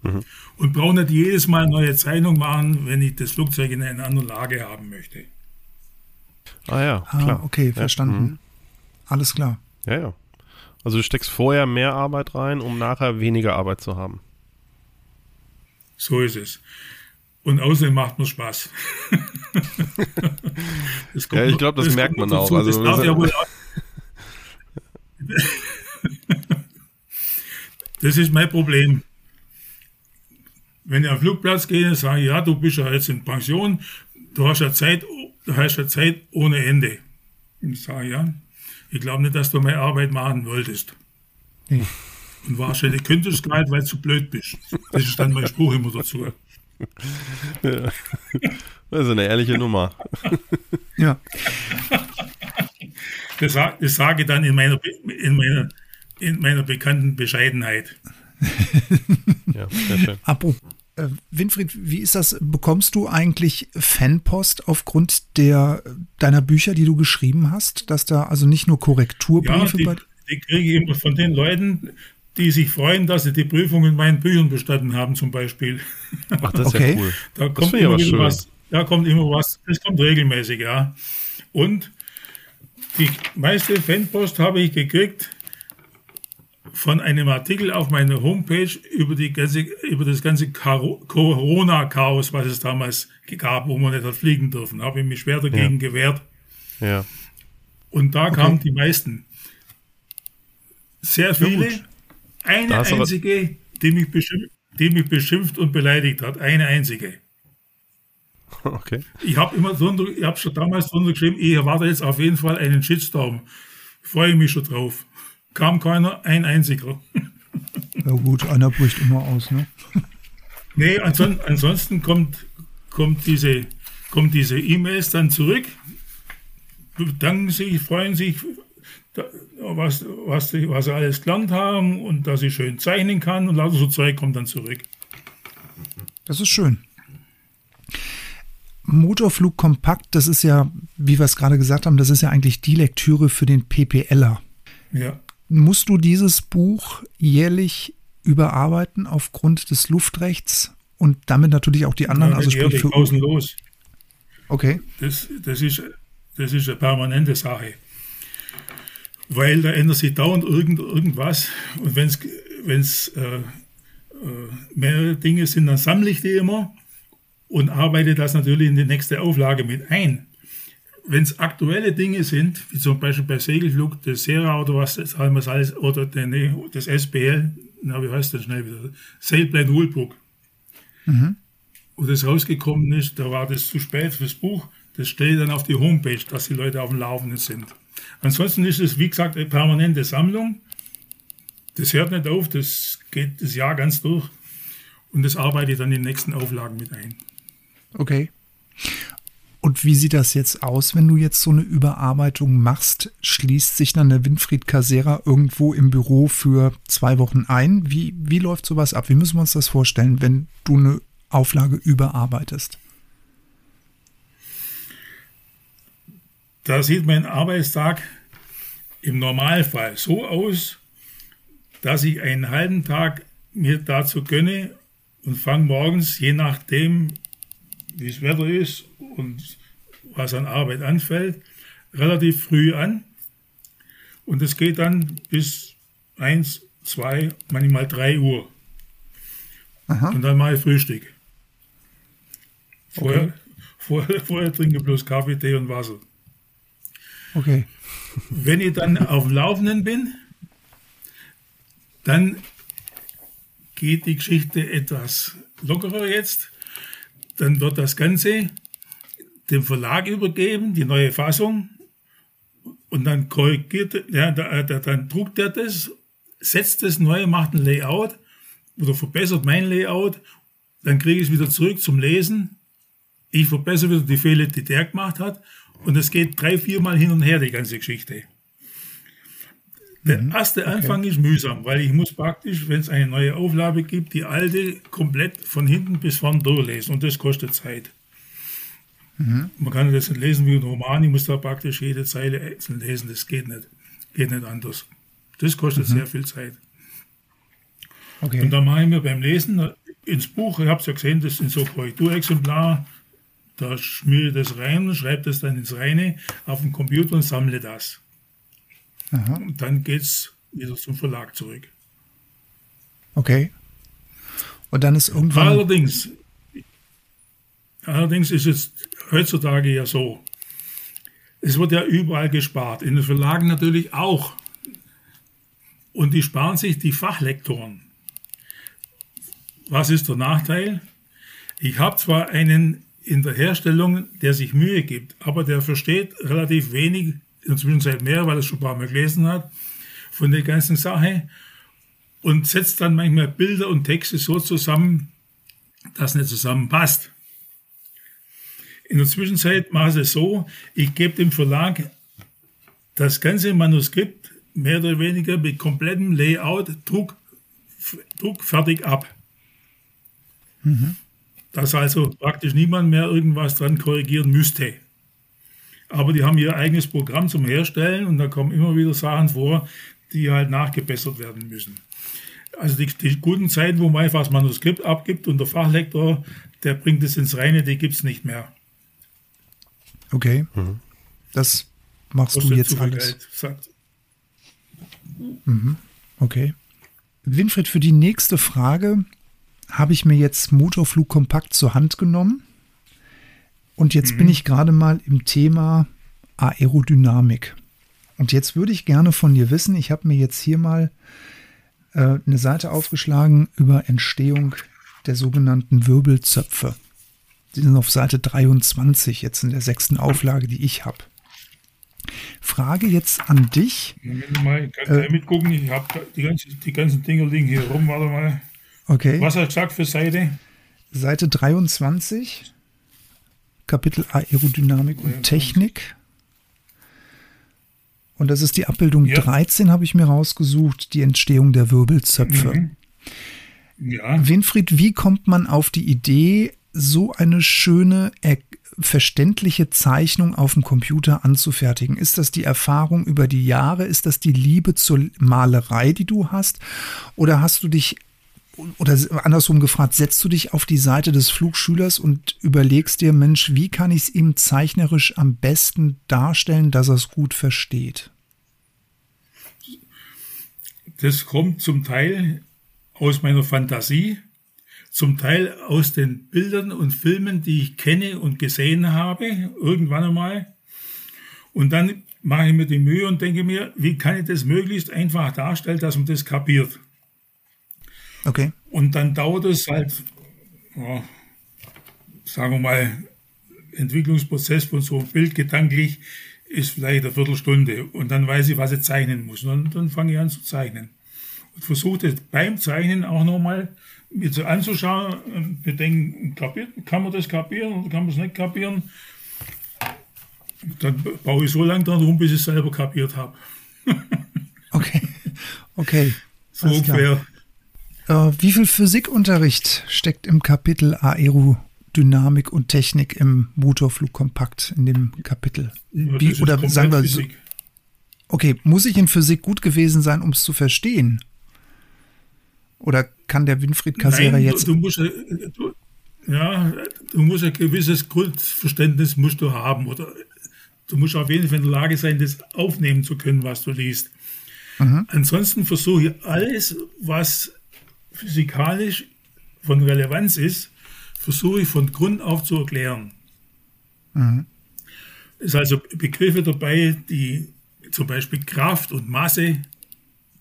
Und brauche nicht jedes Mal eine neue Zeichnung machen, wenn ich das Flugzeug in einer anderen Lage haben möchte.
Ah ja,
Ah,
klar.
okay,
Ja,
verstanden.
mhm.
Alles klar.
Ja, ja. Also du steckst vorher mehr Arbeit rein, um nachher weniger Arbeit zu haben.
So ist es. Und außerdem macht mir Spaß. Das kommt
Ja, ich
noch-
glaub, das
kommt
merkt man auch. Also,
das
das-
ja wohl Das ist mein Problem. Wenn ich am Flugplatz gehe, sage ich, ja, du bist ja jetzt in Pension, du hast ja Zeit, du hast ja Zeit ohne Ende. Und ich sage, ja, ich glaube nicht, dass du meine Arbeit machen wolltest. Und wahrscheinlich könntest du gerade, weil du zu blöd bist. Das ist dann mein Spruch immer dazu.
Das ist eine ehrliche Nummer.
Ja.
Das, das sage ich dann in meiner, in meiner, in meiner bekannten Bescheidenheit.
ja, sehr schön. Apropos äh, Winfried, wie ist das? Bekommst du eigentlich Fanpost aufgrund der deiner Bücher, die du geschrieben hast, dass da also nicht nur Korrekturbriefe
ja, die, die kriege ich immer von den Leuten, die sich freuen, dass sie die Prüfung in meinen Büchern bestanden haben, zum Beispiel.
Ach, das ist okay. ja cool.
Da kommt immer was. Da kommt immer was. Das kommt regelmäßig, ja. Und die meiste Fanpost habe ich gekriegt von einem Artikel auf meiner Homepage über, die ganze, über das ganze Corona-Chaos, was es damals gab, wo man nicht hat fliegen dürfen. Habe ich mich schwer dagegen ja. gewehrt.
Ja.
Und da okay. kamen die meisten. Sehr viele. Eine einzige, die mich, beschimpft, die mich beschimpft und beleidigt hat. Eine einzige.
Okay.
Ich habe immer drunter, ich habe schon damals drunter geschrieben, ich erwarte jetzt auf jeden Fall einen Shitstorm. Freue mich schon drauf. Kam keiner, ein einziger.
Ja gut, einer bricht immer aus, ne?
Nee, ansonsten, ansonsten kommt, kommt diese kommt diese E-Mails dann zurück, bedanken sich, freuen sich, was, was, was sie alles gelernt haben und dass sie schön zeichnen kann und lauter so Zeug kommt dann zurück.
Das ist schön. Motorflug Kompakt, das ist ja, wie wir es gerade gesagt haben, das ist ja eigentlich die Lektüre für den PPLer.
Ja
musst du dieses Buch jährlich überarbeiten aufgrund des Luftrechts und damit natürlich auch die anderen,
ja, also sprich für außenlos.
Okay.
Das, das, ist, das ist eine permanente Sache. Weil da ändert sich dauernd irgend, irgendwas und wenn es äh, äh, mehrere Dinge sind, dann sammle ich die immer und arbeite das natürlich in die nächste Auflage mit ein wenn es aktuelle Dinge sind, wie zum Beispiel bei Segelflug, das Sera oder was das alles, oder nee, das SBL, na, wie heißt das schnell wieder? Sailplane Rulebook. Mhm. Wo das rausgekommen ist, da war das zu spät fürs Buch. Das steht dann auf die Homepage, dass die Leute auf dem Laufenden sind. Ansonsten ist es, wie gesagt, eine permanente Sammlung. Das hört nicht auf, das geht das Jahr ganz durch. Und das arbeite ich dann in den nächsten Auflagen mit ein.
Okay. Und wie sieht das jetzt aus, wenn du jetzt so eine Überarbeitung machst? Schließt sich dann der Winfried Casera irgendwo im Büro für zwei Wochen ein? Wie, wie läuft sowas ab? Wie müssen wir uns das vorstellen, wenn du eine Auflage überarbeitest?
Da sieht mein Arbeitstag im Normalfall so aus, dass ich einen halben Tag mir dazu gönne und fange morgens, je nachdem, wie das Wetter ist und was an Arbeit anfällt, relativ früh an. Und es geht dann bis 1, 2, manchmal 3 Uhr. Aha. Und dann mache ich Frühstück. Vorher, okay. vorher, vorher trinke ich bloß Kaffee, Tee und Wasser.
Okay.
Wenn ich dann auf dem Laufenden bin, dann geht die Geschichte etwas lockerer jetzt. Dann wird das Ganze dem Verlag übergeben, die neue Fassung, und dann korrigiert, ja, dann druckt er das, setzt das neu, macht ein Layout oder verbessert mein Layout, dann kriege ich es wieder zurück zum Lesen. Ich verbessere wieder die Fehler, die der gemacht hat, und es geht drei, viermal hin und her, die ganze Geschichte. Der mhm. erste Anfang okay. ist mühsam, weil ich muss praktisch, wenn es eine neue Auflage gibt, die alte komplett von hinten bis vorn durchlesen und das kostet Zeit. Mhm. Man kann das nicht lesen wie ein Roman, ich muss da praktisch jede Zeile einzeln lesen, das geht nicht. Geht nicht anders. Das kostet mhm. sehr viel Zeit. Okay. Und dann mache ich mir beim Lesen ins Buch, ich habe es ja gesehen, das sind so Korrekturexemplare, da schmiere ich das rein, schreibe das dann ins Reine auf den Computer und sammle das. Aha. Und dann geht es wieder zum Verlag zurück.
Okay. Und dann ist irgendwann.
Allerdings, allerdings ist es heutzutage ja so. Es wird ja überall gespart, in den Verlagen natürlich auch. Und die sparen sich die Fachlektoren. Was ist der Nachteil? Ich habe zwar einen in der Herstellung, der sich Mühe gibt, aber der versteht relativ wenig, in der Zwischenzeit mehr, weil er schon ein paar Mal gelesen hat, von der ganzen Sache und setzt dann manchmal Bilder und Texte so zusammen, dass nicht zusammenpasst. In der Zwischenzeit mache ich es so, ich gebe dem Verlag das ganze Manuskript mehr oder weniger mit komplettem Layout Druck, Druck fertig ab. Mhm. Dass also praktisch niemand mehr irgendwas dran korrigieren müsste. Aber die haben ihr eigenes Programm zum Herstellen und da kommen immer wieder Sachen vor, die halt nachgebessert werden müssen. Also die, die guten Zeiten, wo man einfach das Manuskript abgibt und der Fachlektor, der bringt es ins Reine, die gibt es nicht mehr.
Okay. Mhm. Das machst du jetzt alles. Geld, mhm. Okay. Winfried, für die nächste Frage habe ich mir jetzt Motorflug kompakt zur Hand genommen. Und jetzt mhm. bin ich gerade mal im Thema Aerodynamik. Und jetzt würde ich gerne von dir wissen, ich habe mir jetzt hier mal äh, eine Seite aufgeschlagen über Entstehung der sogenannten Wirbelzöpfe. Die sind auf Seite 23, jetzt in der sechsten Auflage, die ich habe. Frage jetzt an dich.
Moment mal, ich kann äh, mitgucken. Ich habe die, ganze, die ganzen Dinger liegen hier rum. Warte mal.
Okay.
Was hast du gesagt für Seite?
Seite 23, Kapitel Aerodynamik und Technik. Und das ist die Abbildung ja. 13, habe ich mir rausgesucht, die Entstehung der Wirbelzöpfe. Mhm. Ja. Winfried, wie kommt man auf die Idee, so eine schöne, verständliche Zeichnung auf dem Computer anzufertigen? Ist das die Erfahrung über die Jahre? Ist das die Liebe zur Malerei, die du hast? Oder hast du dich oder andersrum gefragt, setzt du dich auf die Seite des Flugschülers und überlegst dir, Mensch, wie kann ich es ihm zeichnerisch am besten darstellen, dass er es gut versteht?
Das kommt zum Teil aus meiner Fantasie, zum Teil aus den Bildern und Filmen, die ich kenne und gesehen habe, irgendwann einmal. Und dann mache ich mir die Mühe und denke mir, wie kann ich das möglichst einfach darstellen, dass man das kapiert.
Okay.
Und dann dauert es halt, ja, sagen wir mal, Entwicklungsprozess von so einem Bild gedanklich ist vielleicht eine Viertelstunde. Und dann weiß ich, was ich zeichnen muss. Und dann fange ich an zu zeichnen. Und versuche beim Zeichnen auch nochmal mir so anzuschauen und mir denken, kapiert, kann man das kapieren oder kann man es nicht kapieren? Dann baue ich so lange dran rum, bis ich es selber kapiert habe.
okay, okay.
So ungefähr.
Äh, wie viel Physikunterricht steckt im Kapitel Aerodynamik und Technik im Motorflugkompakt in dem Kapitel? Wie, oder sagen wir so, Okay, muss ich in Physik gut gewesen sein, um es zu verstehen? Oder kann der Winfried Kasera jetzt.
Du, musst, du, ja, du musst ein gewisses Grundverständnis musst du haben. Oder du musst auf jeden Fall in der Lage sein, das aufnehmen zu können, was du liest. Mhm. Ansonsten versuche ich alles, was physikalisch von Relevanz ist, versuche ich von Grund auf zu erklären. Mhm. Es ist also Begriffe dabei, die zum Beispiel Kraft und Masse,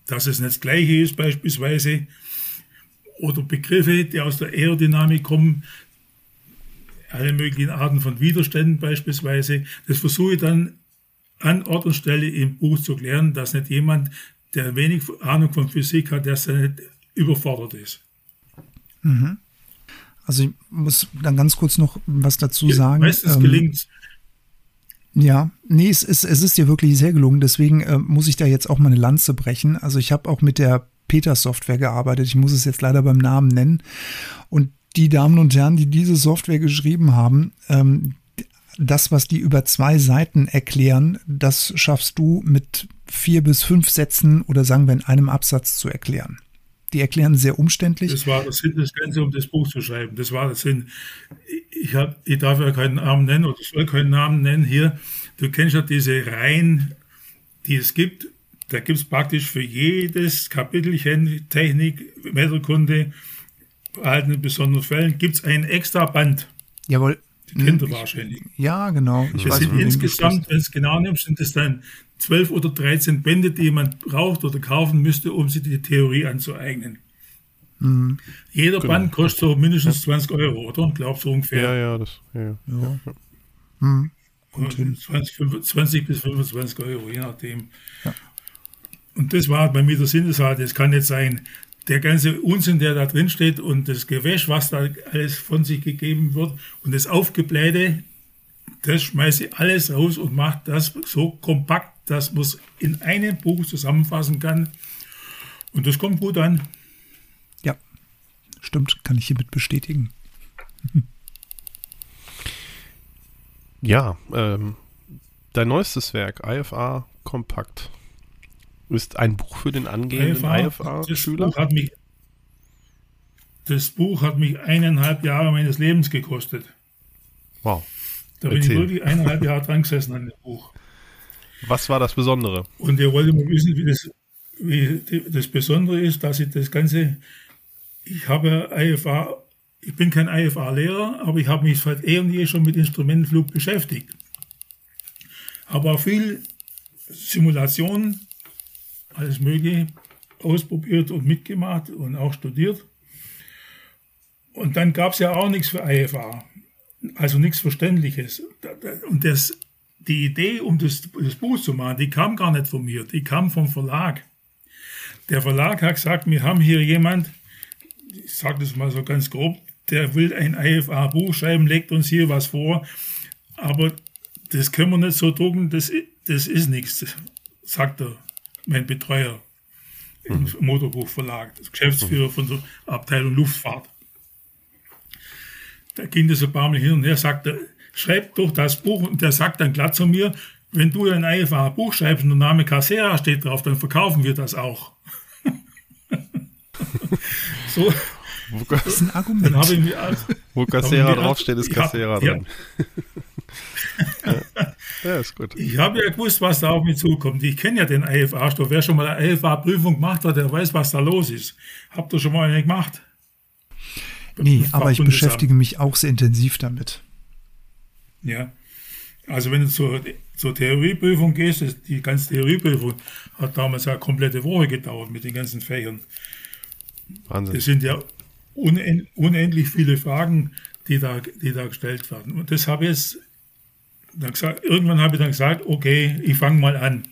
dass es nicht das Gleiche ist beispielsweise, oder Begriffe, die aus der Aerodynamik kommen, alle möglichen Arten von Widerständen beispielsweise. Das versuche ich dann an Ort und Stelle im Buch zu klären, dass nicht jemand, der wenig Ahnung von Physik hat, der nicht überfordert ist.
Mhm. Also ich muss dann ganz kurz noch was dazu sagen.
Meistens ähm, gelingt
ja, nee, es ist, es ist dir wirklich sehr gelungen. Deswegen äh, muss ich da jetzt auch mal eine Lanze brechen. Also ich habe auch mit der Peter-Software gearbeitet. Ich muss es jetzt leider beim Namen nennen. Und die Damen und Herren, die diese Software geschrieben haben, ähm, das, was die über zwei Seiten erklären, das schaffst du mit vier bis fünf Sätzen oder sagen wir in einem Absatz zu erklären. Die erklären sehr umständlich.
Das war der Sinn das Ganze, um das Buch zu schreiben. Das war der Sinn. Ich, hab, ich darf ja keinen Namen nennen oder soll keinen Namen nennen hier. Du kennst ja diese Reihen, die es gibt. Da gibt es praktisch für jedes Kapitelchen Technik, Wetterkunde, Verhalten in besonderen Fällen, gibt es ein extra Band.
Jawohl.
Die kennt ihr wahrscheinlich.
Ja, genau.
Ich das weiß, sind insgesamt, wenn es genau nimmst, sind es dann zwölf oder dreizehn Bände, die jemand braucht oder kaufen müsste, um sich die Theorie anzueignen. Mhm. Jeder genau. Band kostet so mindestens 20 Euro, oder? Glaubst du ungefähr?
Ja, ja, das. Ja, ja. ja.
Mhm. 20, 20, bis 25 Euro, je nachdem. Ja. Und das war bei mir der Sinn des Es kann nicht sein, der ganze Unsinn, der da drin steht und das Gewäsch, was da alles von sich gegeben wird und das Aufgeblähte, das schmeiße ich alles raus und mache das so kompakt dass man es in einem Buch zusammenfassen kann. Und das kommt gut an.
Ja, stimmt, kann ich hiermit bestätigen.
Ja, ähm, dein neuestes Werk, IFA Kompakt, ist ein Buch für den angehenden IFA-Schüler.
Das, das Buch hat mich eineinhalb Jahre meines Lebens gekostet.
Wow.
Da bin Erzähl. ich wirklich eineinhalb Jahre dran gesessen an dem Buch.
Was war das Besondere?
Und ihr wollt mal wissen, wie das, wie das Besondere ist, dass ich das Ganze, ich habe IFA, ich bin kein IFA-Lehrer, aber ich habe mich seit eh und je schon mit Instrumentenflug beschäftigt. Habe auch viel Simulationen, alles Mögliche ausprobiert und mitgemacht und auch studiert. Und dann gab es ja auch nichts für IFA, also nichts Verständliches. Und das, die Idee, um das, das Buch zu machen, die kam gar nicht von mir, die kam vom Verlag. Der Verlag hat gesagt, wir haben hier jemand, ich sage das mal so ganz grob, der will ein IFA-Buch schreiben, legt uns hier was vor, aber das können wir nicht so drucken, das, das ist nichts, sagt er, mein Betreuer im mhm. Motorbuchverlag, das Geschäftsführer von der Abteilung Luftfahrt. Da ging das ein paar Mal hin und her, sagte, schreib doch das Buch und der sagt dann glatt zu mir, wenn du ein einfaches Buch schreibst und der Name Casera steht drauf, dann verkaufen wir das auch.
so. Das ist ein Argument. Dann
ich mir, also, Wo Casera draufsteht, ist Casera drin.
Ja. Ja, ist gut. Ich habe ja gewusst, was da auf mich zukommt. Ich kenne ja den IFA-Stoff. Wer schon mal eine IFA-Prüfung gemacht hat, der weiß, was da los ist. Habt ihr schon mal eine gemacht?
Nee, aber ich beschäftige mich auch sehr intensiv damit.
Ja. Also wenn du zur, zur Theorieprüfung gehst, die ganze Theorieprüfung hat damals ja eine komplette Woche gedauert mit den ganzen Fächern. Wahnsinn. Das sind ja unendlich viele Fragen, die da, die da gestellt werden. Und das habe ich jetzt dann gesagt, irgendwann habe ich dann gesagt, okay, ich fange mal an.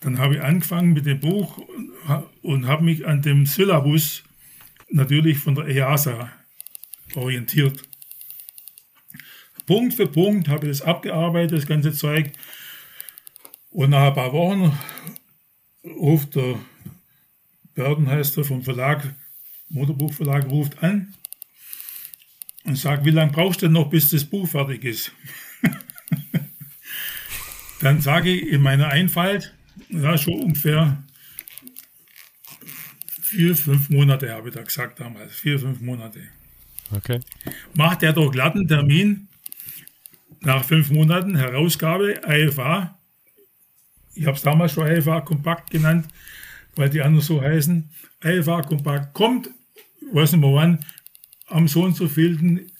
Dann habe ich angefangen mit dem Buch und habe mich an dem Syllabus natürlich von der EASA orientiert. Punkt für Punkt habe ich das abgearbeitet, das ganze Zeug. Und nach ein paar Wochen ruft der Berden er vom Verlag, Motorbuchverlag, ruft an und sagt, wie lange brauchst du denn noch, bis das Buch fertig ist? Dann sage ich in meiner Einfalt, ja, schon ungefähr vier, fünf Monate, habe ich da gesagt damals. Vier, fünf Monate.
Okay.
Macht er doch glatten Termin nach fünf Monaten, Herausgabe, IFA. Ich habe es damals schon IFA Kompakt genannt, weil die anderen so heißen. IFA Kompakt kommt, weiß nicht mehr wann, am so und so vielten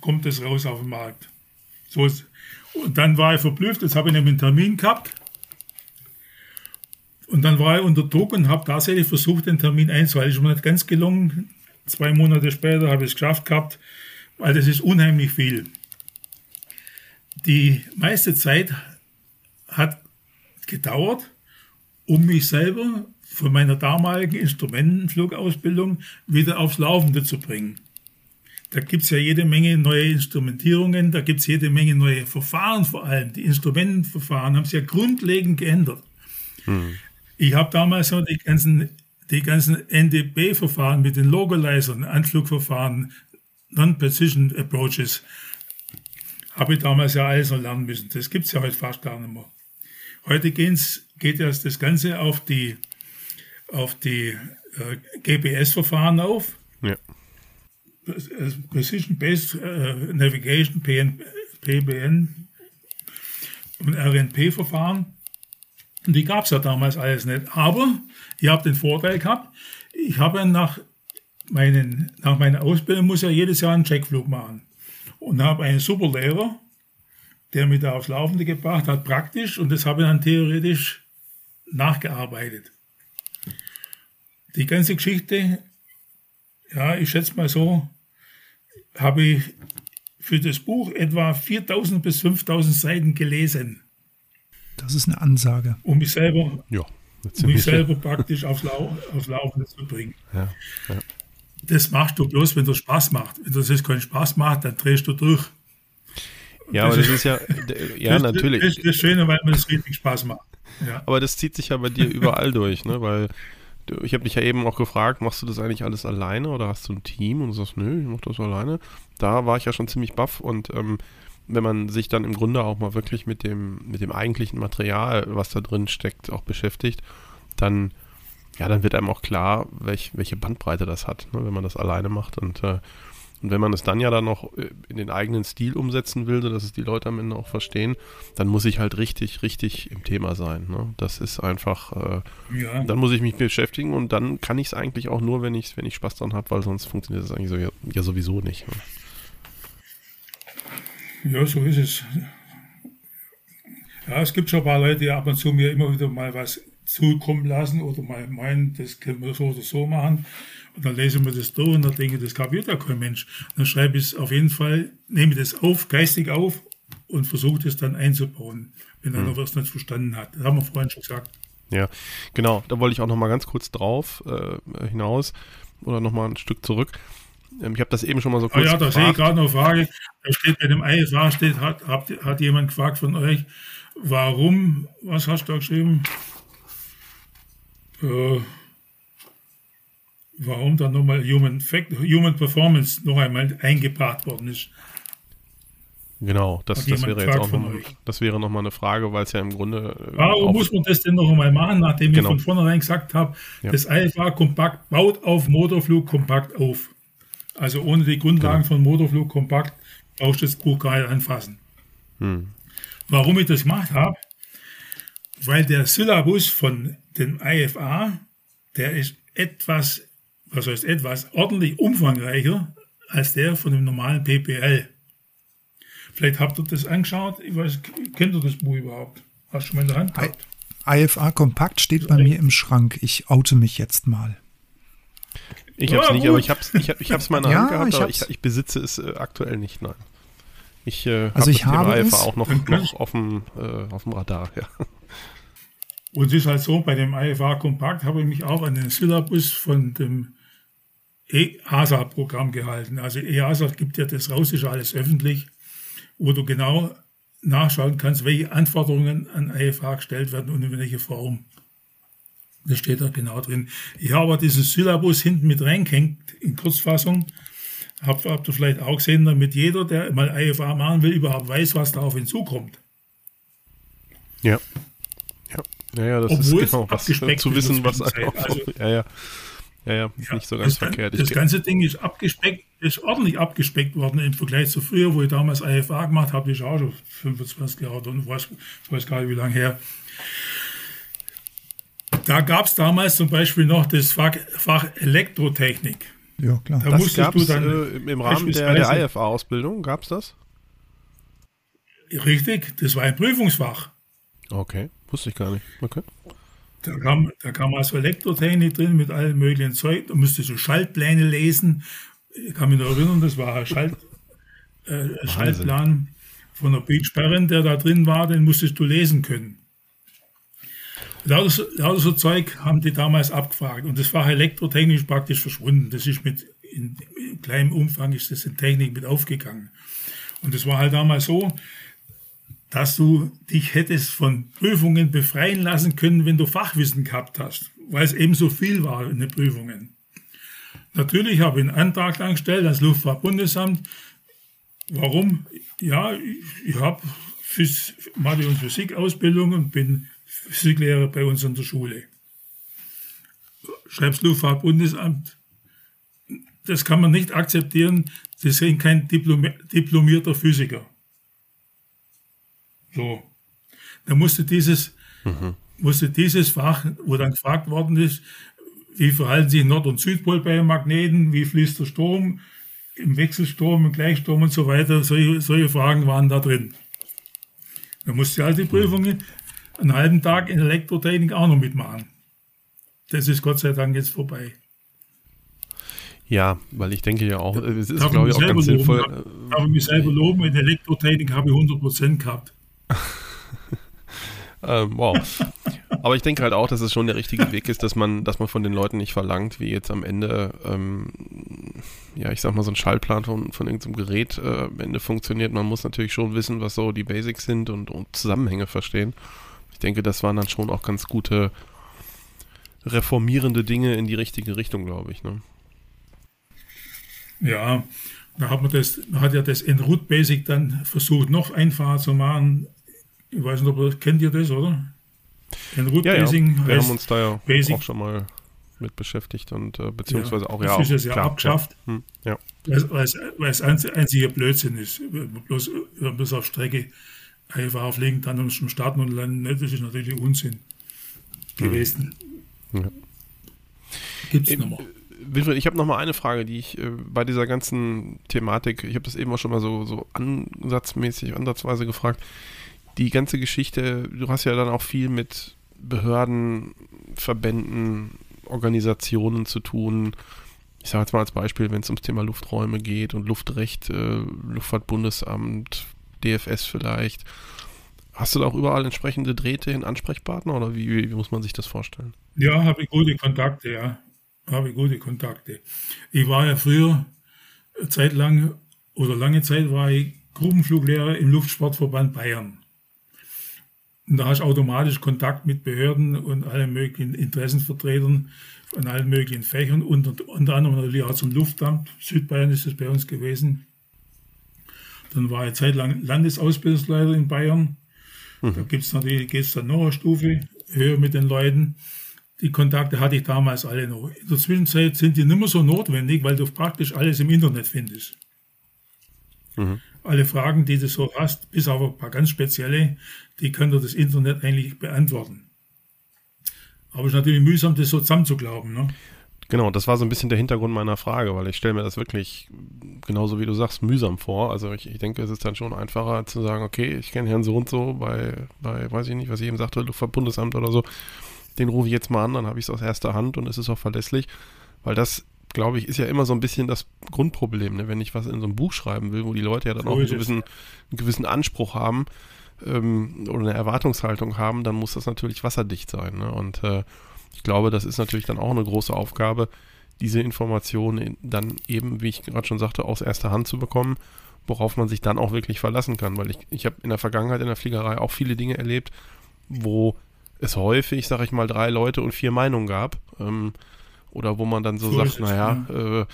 kommt es raus auf den Markt. So ist, und dann war ich verblüfft, jetzt habe ich nämlich einen Termin gehabt und dann war ich unter Druck und habe tatsächlich versucht, den Termin einzuhalten. Ist mir nicht ganz gelungen. Zwei Monate später habe ich es geschafft gehabt, weil das ist unheimlich viel. Die meiste Zeit hat gedauert, um mich selber von meiner damaligen Instrumentenflugausbildung wieder aufs Laufende zu bringen. Da gibt es ja jede Menge neue Instrumentierungen, da gibt es jede Menge neue Verfahren vor allem. Die Instrumentenverfahren haben sich ja grundlegend geändert. Hm. Ich habe damals so die ganzen, die ganzen NDB-Verfahren mit den Localizern, Anflugverfahren, Non-Precision Approaches, habe ich damals ja alles noch lernen müssen. Das gibt es ja heute fast gar nicht mehr. Heute geht's, geht erst das Ganze auf die, auf die äh, GPS-Verfahren auf. Ja. Precision-Based äh, Navigation, PN, PBN und RNP-Verfahren. Und die gab es ja damals alles nicht. Aber ich habe den Vorteil gehabt, ich habe nach, nach meiner Ausbildung muss ja jedes Jahr einen Checkflug machen. Und habe einen super Lehrer, der mich da aufs Laufende gebracht hat, praktisch, und das habe ich dann theoretisch nachgearbeitet. Die ganze Geschichte, ja, ich schätze mal so, habe ich für das Buch etwa 4000 bis 5000 Seiten gelesen.
Das ist eine Ansage.
Um mich selber, ja, um mich selber praktisch aufs, Lau aufs Laufende zu bringen. Ja, ja. Das machst du bloß, wenn das Spaß macht. Wenn das jetzt keinen Spaß macht, dann drehst du durch.
Ja, aber das ist ja, ja,
das,
natürlich.
Das ist das Schöne, weil mir das richtig Spaß macht.
Ja. Aber das zieht sich ja bei dir überall durch, ne? Weil ich habe dich ja eben auch gefragt, machst du das eigentlich alles alleine oder hast du ein Team? Und du sagst, nö, ich mach das alleine. Da war ich ja schon ziemlich baff und ähm, wenn man sich dann im Grunde auch mal wirklich mit dem, mit dem eigentlichen Material, was da drin steckt, auch beschäftigt, dann, ja, dann wird einem auch klar, welch, welche Bandbreite das hat, ne, wenn man das alleine macht. Und, äh, und wenn man es dann ja dann noch äh, in den eigenen Stil umsetzen will, sodass es die Leute am Ende auch verstehen, dann muss ich halt richtig, richtig im Thema sein. Ne? Das ist einfach, äh, ja. dann muss ich mich beschäftigen und dann kann ich es eigentlich auch nur, wenn ich, wenn ich Spaß dran habe, weil sonst funktioniert es eigentlich so, ja, ja sowieso nicht. Ne?
Ja, so ist es. Ja, es gibt schon ein paar Leute, die ab und zu mir immer wieder mal was zukommen lassen oder mal meinen, das können wir so oder so machen. Und dann lesen wir das durch und dann denke ich, das kapiert ja kein Mensch. Dann schreibe ich es auf jeden Fall, nehme das auf, geistig auf und versuche es dann einzubauen, wenn einer hm. was nicht verstanden hat. Das haben wir vorhin schon gesagt.
Ja, genau. Da wollte ich auch noch mal ganz kurz drauf äh, hinaus oder noch mal ein Stück zurück. Ähm, ich habe das eben schon mal so
kurz. Oh ja, da sehe ich gerade noch eine Frage. Da steht bei dem IFA, steht, hat, hat, hat jemand gefragt von euch, warum, was hast du da geschrieben? Äh, warum dann nochmal Human, Human Performance noch einmal eingebracht worden ist.
Genau, das, das wäre jetzt auch noch, das wäre noch mal eine Frage, weil es ja im Grunde.
Äh, warum muss man das denn noch einmal machen, nachdem genau. ich von vornherein gesagt habe, ja. das IFA Kompakt baut auf Motorflug kompakt auf. Also ohne die Grundlagen genau. von Motorflug kompakt brauchst du das Buch gar nicht anfassen. Hm. Warum ich das gemacht habe? Weil der Syllabus von dem IFA, der ist etwas, was heißt etwas, ordentlich umfangreicher als der von dem normalen PPL. Vielleicht habt ihr das angeschaut. Ich weiß, kennt ihr das Buch überhaupt? Hast du schon mal in der Hand gehabt?
IFA Kompakt steht bei mir im Schrank. Ich oute mich jetzt mal.
Ich hab's ja, nicht, gut. aber ich hab's, ich, hab, ich hab's mal in der ja, Hand gehabt, ich aber ich, ich, besitze es äh, aktuell nicht, nein. Ich äh,
also hab ich das habe Thema
IFA auch noch, noch auf, dem, äh, auf dem Radar, ja.
Und es ist halt so, bei dem IFA Kompakt habe ich mich auch an den Syllabus von dem EASA-Programm gehalten. Also EASA gibt ja das raus, ist alles öffentlich, wo du genau nachschauen kannst, welche Anforderungen an IFA gestellt werden und in welche Form. Das steht da genau drin. Ich habe aber diesen Syllabus hinten mit reingehängt, in Kurzfassung. Habt, habt ihr vielleicht auch gesehen, damit jeder, der mal IFA machen will, überhaupt weiß, was da auf ihn zukommt.
Ja. Ja, ja, ja das Obwohl ist genau was zu wissen, was einfach. Also, ja, ja. Ja, ja, ist ja, nicht so ganz
das,
verkehrt.
Das ganze Ding ist abgespeckt, ist ordentlich abgespeckt worden im Vergleich zu früher, wo ich damals IFA gemacht habe, ist auch schon 25 Jahre und weiß, weiß gar nicht, wie lange her. Da gab es damals zum Beispiel noch das Fach, Fach Elektrotechnik.
Ja, klar. Da das musstest du dann äh, im Rahmen der, der IFA-Ausbildung, gab es das?
Richtig, das war ein Prüfungsfach.
Okay, wusste ich gar nicht. Okay.
Da kam, da kam also Elektrotechnik drin mit allem möglichen Zeug. Da musstest du Schaltpläne lesen. Ich kann mich noch erinnern, das war ein, Schalt, äh, Schaltplan von der Beach Barren, der da drin war, den musstest du lesen können. Lauter so, lauter so Zeug haben die damals abgefragt und das Fach elektrotechnisch praktisch verschwunden. Das ist mit, in, in kleinem Umfang ist das in Technik mit aufgegangen. Und das war halt damals so, dass du dich hättest von Prüfungen befreien lassen können, wenn du Fachwissen gehabt hast, weil es eben so viel war in den Prüfungen. Natürlich habe ich einen Antrag angestellt ans Luftfahrtbundesamt. Warum? Ja, ich, habe Mathe- und Physikausbildung und bin Physiklehrer bei uns an der Schule. Schreibst Luftfahrtbundesamt. Das kann man nicht akzeptieren. Sie sind kein diplomierter Physiker. So. Da musste dieses, mhm. musste dieses Fach, wo dann gefragt worden ist, wie verhalten sich Nord- und Südpol bei Magneten, wie fließt der Strom im Wechselstrom, im Gleichstrom und so weiter. Solche, solche Fragen waren da drin. Da musste halt die Prüfungen einen halben Tag in Elektrotechnik auch noch mitmachen. Das ist Gott sei Dank jetzt vorbei.
Ja, weil ich denke ja auch, es ist, glaube ich, auch ganz loben. sinnvoll.
Ich habe mich selber loben, in Elektrotechnik habe ich 100% gehabt.
ähm, wow. Aber ich denke halt auch, dass es schon der richtige Weg ist, dass man, dass man von den Leuten nicht verlangt, wie jetzt am Ende, ähm, ja, ich sag mal, so ein Schallplan von, von irgendeinem Gerät äh, am Ende funktioniert. Man muss natürlich schon wissen, was so die Basics sind und, und Zusammenhänge verstehen. Ich denke, das waren dann schon auch ganz gute reformierende Dinge in die richtige Richtung, glaube ich. Ne?
Ja, da hat man das, man hat ja das in Root Basic dann versucht, noch einfacher zu machen. Ich weiß nicht, ob ihr, kennt ihr das, oder?
In Root ja, Basic ja. Wir haben uns da ja Basic. auch schon mal mit beschäftigt und äh, beziehungsweise ja, auch ja.
Das ist ja abgeschafft. Ja. Hm, ja. Weil, es, einziger Blödsinn ist. Bloß, bloß auf Strecke einfach auflegen, dann schon starten und landen. Das ist natürlich Unsinn gewesen. Hm. Ja.
Gibt es nochmal. Wilfried, ich habe noch mal eine Frage, die ich äh, bei dieser ganzen Thematik, ich habe das eben auch schon mal so, so ansatzmäßig, ansatzweise gefragt. Die ganze Geschichte, du hast ja dann auch viel mit Behörden, Verbänden, Organisationen zu tun. Ich sage jetzt mal als Beispiel, wenn es ums Thema Lufträume geht und Luftrecht, äh, Luftfahrtbundesamt, DFS vielleicht. Hast du da auch überall entsprechende Drähte in Ansprechpartner oder wie, wie muss man sich das vorstellen?
Ja, habe ich gute Kontakte, ja habe ich gute Kontakte. Ich war ja früher zeitlang oder lange Zeit war ich Gruppenfluglehrer im Luftsportverband Bayern. Und da hast du automatisch Kontakt mit Behörden und allen möglichen Interessenvertretern von allen möglichen Fächern und unter anderem natürlich auch zum Luftamt. Südbayern ist es bei uns gewesen. Dann war ich zeitlang Landesausbildungsleiter in Bayern. Mhm. Da gibt es natürlich, geht es dann noch eine Stufe höher mit den Leuten. Die Kontakte hatte ich damals alle noch. In der Zwischenzeit sind die nicht mehr so notwendig, weil du praktisch alles im Internet findest. Mhm. Alle Fragen, die du so hast, bis auf ein paar ganz spezielle, die könnte das Internet eigentlich beantworten. Aber es ist natürlich mühsam, das so zusammenzuglauben. Ne?
Genau, das war so ein bisschen der Hintergrund meiner Frage, weil ich stelle mir das wirklich genauso wie du sagst, mühsam vor. Also ich, ich denke, es ist dann schon einfacher zu sagen, okay, ich kenne Herrn so und so bei, bei, weiß ich nicht, was ich eben sagte, Luftfahrtbundesamt oder so den rufe ich jetzt mal an, dann habe ich es aus erster Hand und es ist auch verlässlich, weil das, glaube ich, ist ja immer so ein bisschen das Grundproblem, ne? wenn ich was in so einem Buch schreiben will, wo die Leute ja dann so auch einen gewissen, einen gewissen Anspruch haben ähm, oder eine Erwartungshaltung haben, dann muss das natürlich wasserdicht sein. Ne? Und äh, ich glaube, das ist natürlich dann auch eine große Aufgabe, diese Informationen dann eben, wie ich gerade schon sagte, aus erster Hand zu bekommen, worauf man sich dann auch wirklich verlassen kann. Weil ich, ich habe in der Vergangenheit in der Fliegerei auch viele Dinge erlebt, wo es häufig, sag ich mal, drei Leute und vier Meinungen gab. Ähm, oder wo man dann so, so sagt, naja, ja. Äh,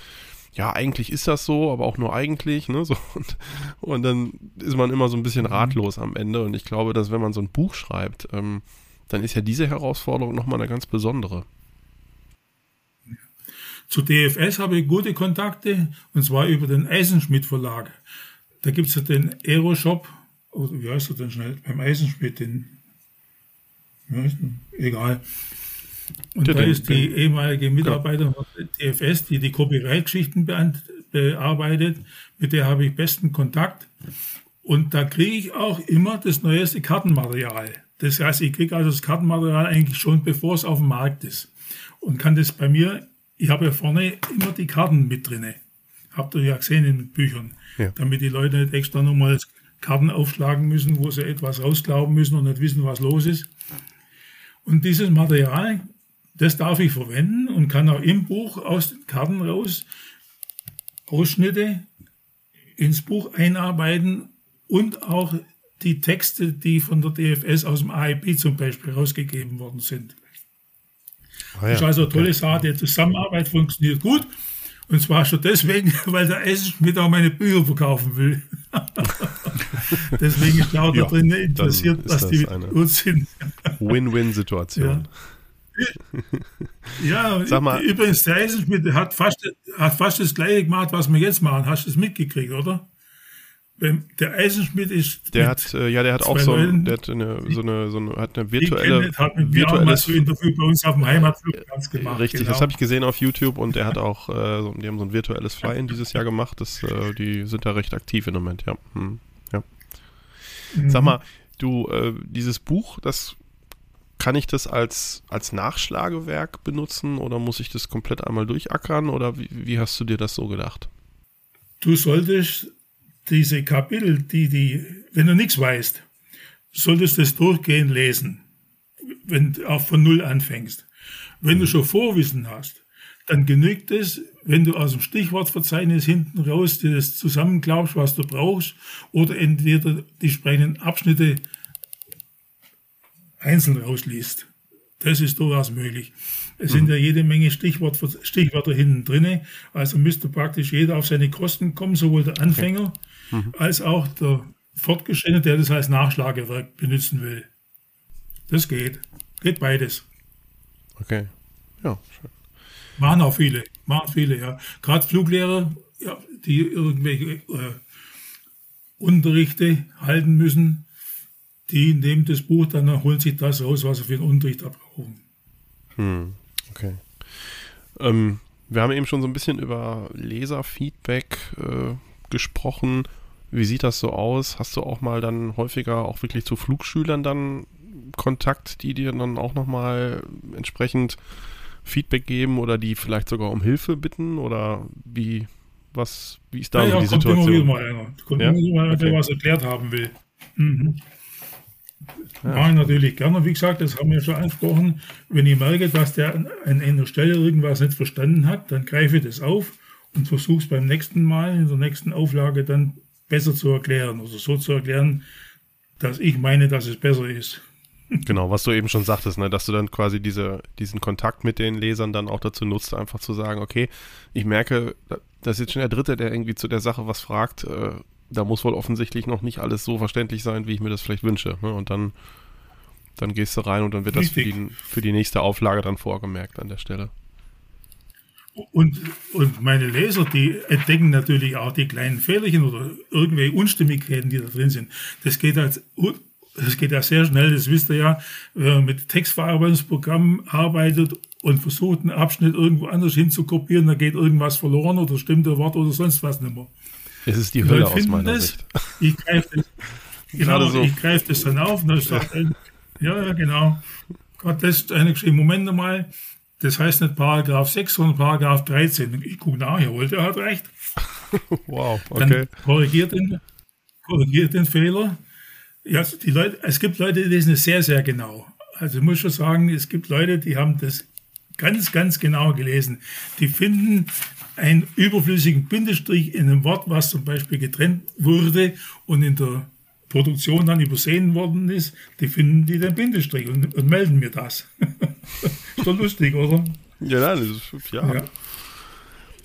ja, eigentlich ist das so, aber auch nur eigentlich, ne? So, und, und dann ist man immer so ein bisschen mhm. ratlos am Ende. Und ich glaube, dass wenn man so ein Buch schreibt, ähm, dann ist ja diese Herausforderung nochmal eine ganz besondere.
Zu DFS habe ich gute Kontakte und zwar über den Eisenschmidt Verlag. Da gibt es ja den Aeroshop, oder wie heißt er denn schnell, beim Eisenschmidt, den egal. Und da ist die ehemalige Mitarbeiterin von TFS, die die Copyright-Geschichten bearbeitet, mit der habe ich besten Kontakt. Und da kriege ich auch immer das neueste Kartenmaterial. Das heißt, ich kriege also das Kartenmaterial eigentlich schon, bevor es auf dem Markt ist. Und kann das bei mir, ich habe ja vorne immer die Karten mit drinne. Habt ihr ja gesehen in den Büchern. Ja. Damit die Leute nicht extra nochmal Karten aufschlagen müssen, wo sie etwas rausglauben müssen und nicht wissen, was los ist. Und dieses Material, das darf ich verwenden und kann auch im Buch aus den Karten raus Ausschnitte ins Buch einarbeiten und auch die Texte, die von der DFS aus dem AIP zum Beispiel rausgegeben worden sind. Ah ja, das ist also eine tolle okay. Sache. Die Zusammenarbeit funktioniert gut. Und zwar schon deswegen, weil der Eisenschmidt auch meine Bücher verkaufen will. deswegen ist auch da drin interessiert, was die mit uns sind.
Win-Win-Situation.
Ja. ja, Sag mal, übrigens, der Eisenschmidt hat fast, hat fast das gleiche gemacht, was wir jetzt machen. Hast du es mitgekriegt, oder? Der Eisenschmidt ist.
Der hat, äh, ja, der hat auch so, Leuten, der hat eine, so eine, so eine, hat eine virtuelle. Kennt, hat mit virtuelles
so Interview bei uns auf dem Heimatflugplatz gemacht.
Richtig, genau. das habe ich gesehen auf YouTube und der hat auch, äh, so, die haben so ein virtuelles Fly-In dieses Jahr gemacht. Das, äh, die sind da recht aktiv im Moment, ja. Hm, ja. Mhm. Sag mal, du, äh, dieses Buch, das kann ich das als, als Nachschlagewerk benutzen oder muss ich das komplett einmal durchackern oder wie, wie hast du dir das so gedacht?
Du solltest diese Kapitel, die, die, wenn du nichts weißt, solltest du es durchgehend lesen, wenn du auch von Null anfängst. Wenn du schon Vorwissen hast, dann genügt es, wenn du aus dem Stichwortverzeichnis hinten raus das zusammenklaubst, was du brauchst, oder entweder die sprechenden Abschnitte einzeln rausliest. Das ist durchaus möglich. Es mhm. sind ja jede Menge Stichwort, Stichwörter hinten drin, also müsste praktisch jeder auf seine Kosten kommen, sowohl der Anfänger okay. mhm. als auch der Fortgeschrittene, der das als Nachschlagewerk benutzen will. Das geht. Geht beides.
Okay. Ja, schön.
Machen auch viele. Machen viele, ja. Gerade Fluglehrer, ja, die irgendwelche äh, Unterrichte halten müssen, die nehmen das Buch, dann holen sich das raus, was sie für den Unterricht brauchen.
Hm, okay. Ähm, wir haben eben schon so ein bisschen über Leserfeedback äh, gesprochen. Wie sieht das so aus? Hast du auch mal dann häufiger auch wirklich zu Flugschülern dann Kontakt, die dir dann auch nochmal entsprechend Feedback geben oder die vielleicht sogar um Hilfe bitten? Oder wie, was, wie ist da ja, so die Situation? Immer mal einer.
Kommt ja? immer einer, der was erklärt haben will. Mhm. Ja. Mache natürlich gerne. Wie gesagt, das haben wir schon angesprochen. Wenn ich merke, dass der an einer Stelle irgendwas nicht verstanden hat, dann greife ich das auf und versuche es beim nächsten Mal, in der nächsten Auflage dann besser zu erklären oder so zu erklären, dass ich meine, dass es besser ist.
Genau, was du eben schon sagtest, ne, dass du dann quasi diese, diesen Kontakt mit den Lesern dann auch dazu nutzt, einfach zu sagen, okay, ich merke, das ist jetzt schon der Dritte, der irgendwie zu der Sache was fragt, äh, da muss wohl offensichtlich noch nicht alles so verständlich sein, wie ich mir das vielleicht wünsche. Ne? Und dann, dann gehst du rein und dann wird Richtig. das für die, für die nächste Auflage dann vorgemerkt an der Stelle.
Und, und meine Leser, die entdecken natürlich auch die kleinen Fehlerchen oder irgendwelche Unstimmigkeiten, die da drin sind. Das geht halt, das geht ja sehr schnell, das wisst ihr ja, wenn man mit Textverarbeitungsprogrammen arbeitet und versucht, einen Abschnitt irgendwo anders hinzukopieren, da geht irgendwas verloren oder stimmt der Wort oder sonst was nicht mehr.
Es ist die Hölle aus meiner das. Sicht.
Ich greife das, genau, so. ich greife das dann auf und dann sagt, ja. ja, genau. Gott, das ist eine geschrieben, Moment mal, das heißt nicht Paragraph 6, sondern Paragraph 13. Ich gucke nach, jawohl, der hat recht.
wow, okay. Dann
korrigiert den, korrigiert den Fehler. Ja, die Leute, es gibt Leute, die lesen es sehr, sehr genau. Also ich muss schon sagen, es gibt Leute, die haben das ganz, ganz genau gelesen. Die finden einen überflüssigen Bindestrich in einem Wort, was zum Beispiel getrennt wurde und in der Produktion dann übersehen worden ist, die finden die den Bindestrich und, und melden mir das. ist doch lustig, oder?
Ja, nein, das ist, ja. ja.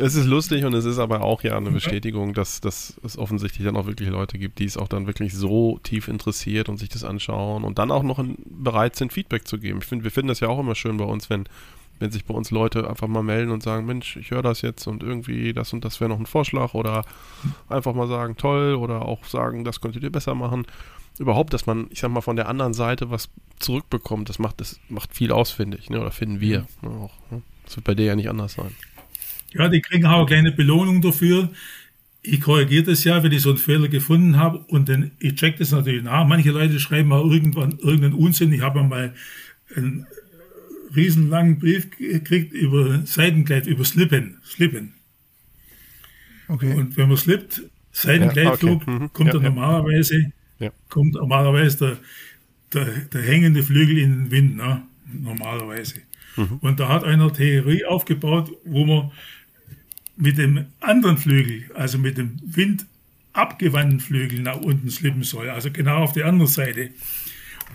Es ist lustig und es ist aber auch ja eine Bestätigung, dass, dass es offensichtlich dann auch wirklich Leute gibt, die es auch dann wirklich so tief interessiert und sich das anschauen und dann auch noch in, bereit sind, Feedback zu geben. Ich finde, wir finden das ja auch immer schön bei uns, wenn wenn sich bei uns Leute einfach mal melden und sagen, Mensch, ich höre das jetzt und irgendwie das und das wäre noch ein Vorschlag oder einfach mal sagen, toll oder auch sagen, das könntet ihr besser machen. Überhaupt, dass man, ich sag mal, von der anderen Seite was zurückbekommt, das macht, das macht viel aus, finde ich, ne? oder finden wir ne? auch. Ne? Das wird bei dir ja nicht anders sein.
Ja, die kriegen auch eine kleine Belohnung dafür. Ich korrigiere das ja, wenn ich so einen Fehler gefunden habe und dann, ich check das natürlich nach. Manche Leute schreiben mal irgendwann irgendeinen Unsinn. Ich habe mal ein riesenlangen Brief gekriegt über Seitenkleid, über Slippen. Slippen. Okay. Und wenn man slippt, Seitenkleidflug, ja, okay. mhm. kommt ja, dann normalerweise, ja. kommt normalerweise der, der, der, hängende Flügel in den Wind, ne? normalerweise. Mhm. Und da hat einer Theorie aufgebaut, wo man mit dem anderen Flügel, also mit dem Wind abgewandten Flügel nach unten slippen soll, also genau auf die andere Seite.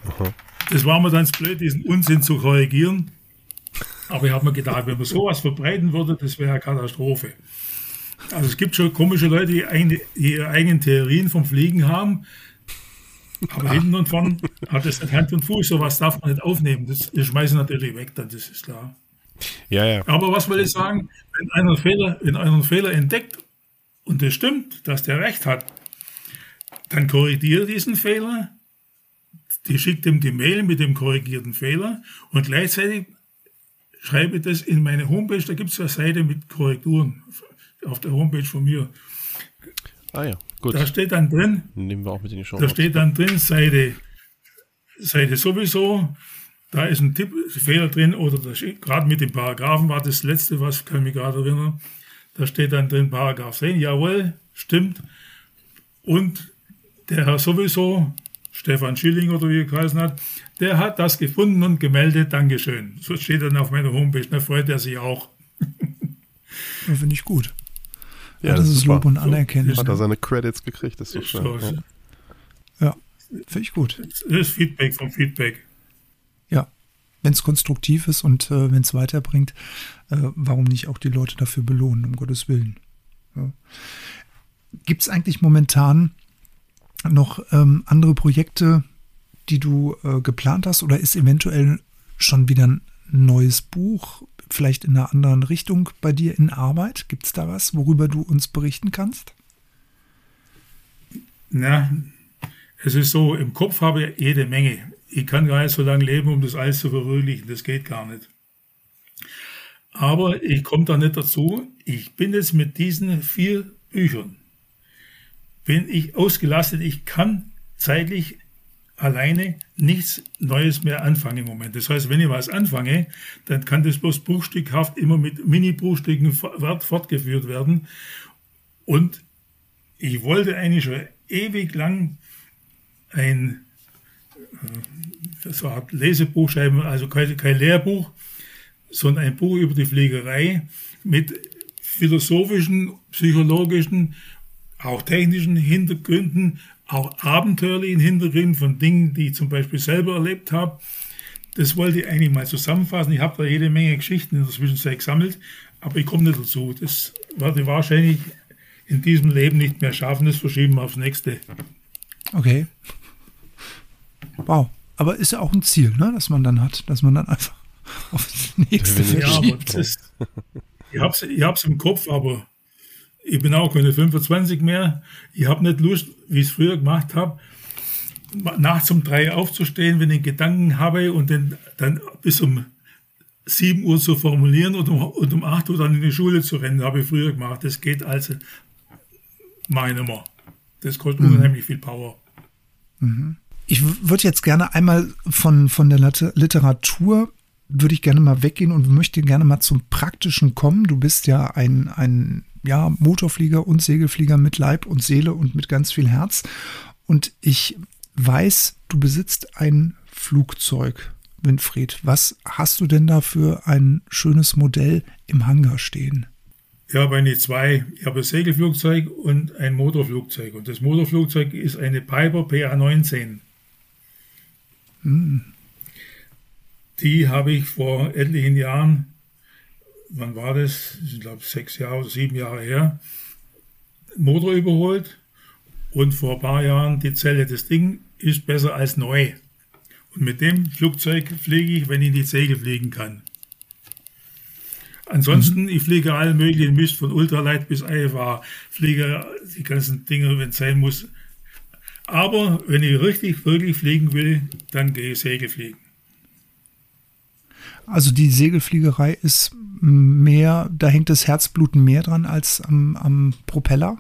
Aha. Das war mir dann blöd, diesen Unsinn zu korrigieren. Aber ich habe mir gedacht, wenn man sowas verbreiten würde, das wäre eine Katastrophe. Also es gibt schon komische Leute, die, eine, die ihre eigenen Theorien vom Fliegen haben. Aber Ach. hinten und vorn hat es Hand und Fuß. Sowas darf man nicht aufnehmen. Das, das schmeißen natürlich weg, dann, das ist klar.
Ja, ja.
Aber was will ich sagen? Wenn einer Fehler, wenn einen Fehler entdeckt und es stimmt, dass der recht hat, dann korrigiere diesen Fehler die schickt ihm die Mail mit dem korrigierten Fehler und gleichzeitig schreibe das in meine Homepage. Da gibt es eine Seite mit Korrekturen auf der Homepage von mir.
Ah ja, gut.
Da steht dann drin,
Nehmen wir auch mit in die Show
da steht dann drin, Seite, Seite sowieso, da ist ein Tipp, Fehler drin oder gerade mit den Paragraphen war das letzte, was kann mich gerade erinnern. Da steht dann drin Paragraph 10, jawohl, stimmt. Und der Herr sowieso Stefan Schilling oder wie er geheißen hat, der hat das gefunden und gemeldet, Dankeschön. So steht dann auf meiner Homepage, da freut er sich auch.
Ja, Finde ich gut. Ja, ja das, ist Lob und Anerkennung.
Hat er seine Credits gekriegt, das ist so schön. Ja,
ja finde ich gut.
Das ist Feedback vom Feedback.
Wenn es konstruktiv ist und äh, wenn es weiterbringt, äh, warum nicht auch die Leute dafür belohnen, um Gottes Willen. Ja. Gibt es eigentlich momentan noch ähm, andere Projekte, die du äh, geplant hast oder ist eventuell schon wieder ein neues Buch, vielleicht in einer anderen Richtung bei dir in Arbeit? Gibt es da was, worüber du uns berichten kannst?
Na, es ist so, im Kopf habe ich jede Menge. Ich kann gar nicht so lange leben, um das alles zu verwirklichen. Das geht gar nicht. Aber ich komme da nicht dazu. Ich bin jetzt mit diesen vier Büchern, bin ich ausgelastet. Ich kann zeitlich alleine nichts Neues mehr anfangen im Moment. Das heißt, wenn ich was anfange, dann kann das bloß bruchstückhaft immer mit Mini-Bruchstücken fortgeführt werden. Und ich wollte eigentlich schon ewig lang ein so eine Art Lesebuch schreiben, also kein, kein Lehrbuch, sondern ein Buch über die Fliegerei mit philosophischen, psychologischen, auch technischen Hintergründen, auch abenteuerlichen Hintergründen von Dingen, die ich zum Beispiel selber erlebt habe. Das wollte ich eigentlich mal zusammenfassen. Ich habe da jede Menge Geschichten in der Zwischenzeit gesammelt, aber ich komme nicht dazu. Das werde ich wahrscheinlich in diesem Leben nicht mehr schaffen. Das verschieben wir aufs nächste.
Okay. Wow. Aber ist ja auch ein Ziel, ne, das man dann hat, dass man dann einfach aufs nächste
ja, aber das, Ich habe es ich im Kopf, aber ich bin auch keine 25 mehr. Ich habe nicht Lust, wie ich es früher gemacht habe, nachts um drei aufzustehen, wenn ich Gedanken habe und den, dann bis um 7 Uhr zu formulieren und um, und um 8 Uhr dann in die Schule zu rennen, habe ich früher gemacht. Das geht also, meine mal. Das kostet mhm. unheimlich viel Power.
Mhm. Ich würde jetzt gerne einmal von, von der Literatur würde ich gerne mal weggehen und möchte gerne mal zum Praktischen kommen. Du bist ja ein, ein ja, Motorflieger und Segelflieger mit Leib und Seele und mit ganz viel Herz. Und ich weiß, du besitzt ein Flugzeug, Winfried. Was hast du denn da für ein schönes Modell im Hangar stehen?
Ich habe eine zwei. Ich habe ein Segelflugzeug und ein Motorflugzeug. Und das Motorflugzeug ist eine Piper PA19. Die habe ich vor etlichen Jahren wann war das? Ich glaube sechs Jahre oder sieben Jahre her. Motor überholt und vor ein paar Jahren die Zelle. Das Ding ist besser als neu. Und mit dem Flugzeug fliege ich, wenn ich in die Segel fliegen kann. Ansonsten, mhm. ich fliege allen möglichen Mist von Ultralight bis IFA, fliege die ganzen Dinge, wenn es sein muss. Aber wenn ich richtig, wirklich fliegen will, dann gehe ich Segel fliegen.
Also die Segelfliegerei ist mehr, da hängt das Herzbluten mehr dran als am, am Propeller?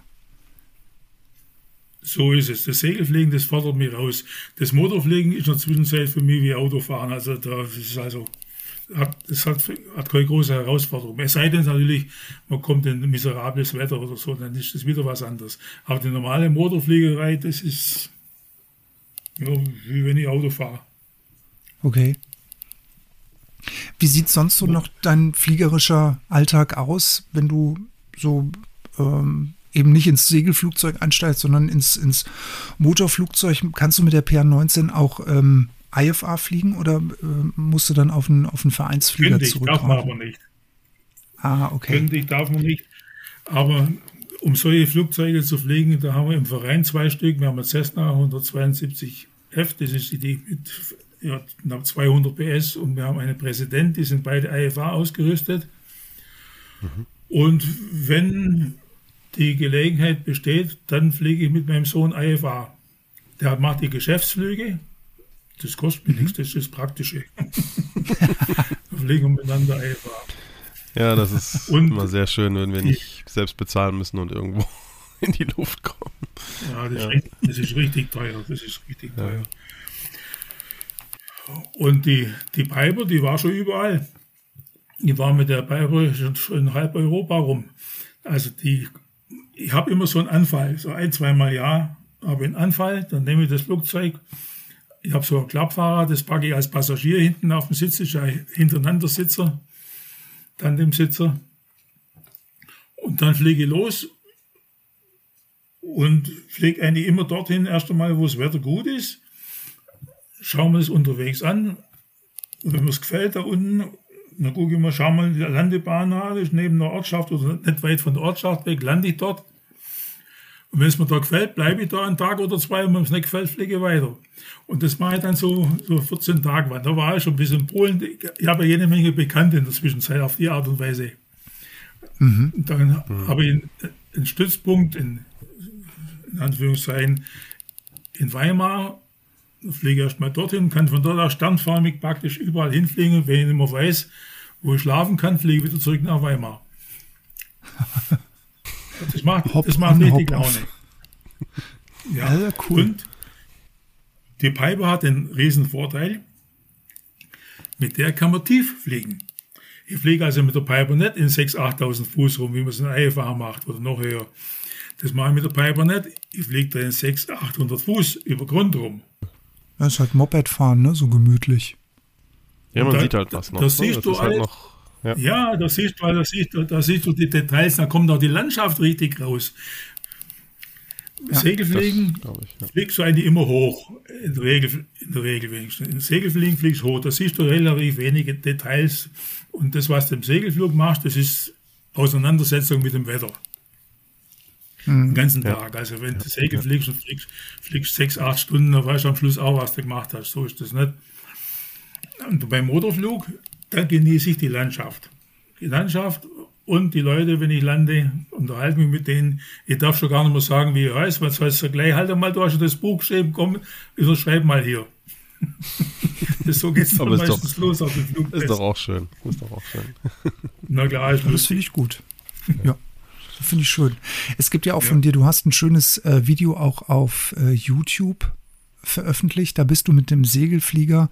So ist es. Das Segelfliegen, das fordert mich raus. Das Motorfliegen ist in der Zwischenzeit für mich wie Autofahren. Also das ist also, hat, das hat, hat keine große Herausforderung. Es sei denn natürlich, man kommt in miserables Wetter oder so, dann ist das wieder was anderes. Aber die normale Motorfliegerei, das ist ja, wie wenn ich Auto fahre.
Okay. Wie sieht sonst so noch dein fliegerischer Alltag aus, wenn du so ähm, eben nicht ins Segelflugzeug einsteigst, sondern ins, ins Motorflugzeug? Kannst du mit der PR19 auch ähm, IFA fliegen oder äh, musst du dann auf einen, auf einen Vereinsflieger
ich, darf man aber nicht.
Ah, okay.
Ich, darf man nicht. Aber um solche Flugzeuge zu fliegen, da haben wir im Verein zwei Stück. Wir haben eine Cessna 172F, das ist die mit ja, knapp 200 PS und wir haben einen Präsident, die sind beide IFA ausgerüstet. Mhm. Und wenn die Gelegenheit besteht, dann fliege ich mit meinem Sohn IFA. Der macht die Geschäftsflüge. Das kostet mir mhm. nichts, das ist das Praktische. wir fliegen miteinander IFA.
Ja, das ist und immer sehr schön, wenn wir die, nicht selbst bezahlen müssen und irgendwo in die Luft kommen.
Ja, das, ja. Ist, richtig, das ist richtig teuer. Das ist richtig teuer. Ja. Und die, die Piper, die war schon überall. Die war mit der Piper schon in halb Europa rum. Also die, ich habe immer so einen Anfall, so ein, zweimal Jahr habe ich einen Anfall, dann nehme ich das Flugzeug. Ich habe so einen Klappfahrer, das packe ich als Passagier hinten auf dem Sitz, ist ja hintereinander Sitzer, dann dem Sitzer. Und dann fliege ich los und fliege eigentlich immer dorthin, erst einmal, wo das Wetter gut ist. Schauen wir es unterwegs an. Und wenn mir es gefällt da unten, dann gucke ich mal, schau mal die Landebahn an, ist neben der Ortschaft oder nicht weit von der Ortschaft weg, lande ich dort. Und wenn es mir da gefällt, bleibe ich da einen Tag oder zwei und wenn es nicht gefällt, fliege ich weiter. Und das mache ich dann so, so 14 Tage. Weil da war ich schon ein bisschen in Polen. Ich habe jede Menge Bekannte in der Zwischenzeit auf die Art und Weise. Mhm. Und dann mhm. habe ich einen, Stützpunkt in, in Anführungszeichen in Weimar. Da fliege ich erstmal dorthin, kann von dort aus sternförmig praktisch überall hinfliegen. Wenn ich nicht mehr weiß, wo ich schlafen kann, fliege ich wieder zurück nach Weimar. Das macht, Hop das macht richtig Laune. Ja, ja, cool. Und die Piper hat den riesen Vorteil, mit der kann man tief fliegen. Ich fliege also mit der Piper nicht in 6.000, 8.000 Fuß rum, wie man es in IFA macht oder noch höher. Das mache ich mit der Piper nicht. Ich fliege da in 600, 800 Fuß über Grund rum.
Das ist halt Mopedfahren, ne? so gemütlich.
Ja, man da, sieht halt was noch.
Das ne? siehst das du halt noch ja, ja da, siehst du, da, siehst du, da siehst du die Details, da kommt auch die Landschaft richtig raus. Ja, Segelfliegen ich, ja. fliegst du eigentlich immer hoch, in der Regel, in der Regel wenigstens. Im Segelfliegen fliegst du hoch, da siehst du relativ wenige Details und das, was du im Segelflug machst, das ist Auseinandersetzung mit dem Wetter. Mhm. Den ganzen ja. Tag. Also wenn du Segel fliegst und fliegst, fliegst sechs, acht Stunden, dann weißt du am Schluss auch, was du gemacht hast. So ist das nicht. Und beim Motorflug, dann genieße ich die Landschaft. Die Landschaft und die Leute, wenn ich lande, unterhalte mich mit denen. Ich darf schon gar nicht mehr sagen, wie ich heiße, was heißt du gleich, halt mal, du hast das Buch geschrieben, komm, schreib mal hier. das, so geht es dann meistens
doch, los auf dem Flug. Ist doch auch schön. Ist doch auch schön.
Na klar, ist das finde ich gut. Ja. Finde ich schön. Es gibt ja auch ja. von dir, du hast ein schönes äh, Video auch auf äh, YouTube veröffentlicht. Da bist du mit dem Segelflieger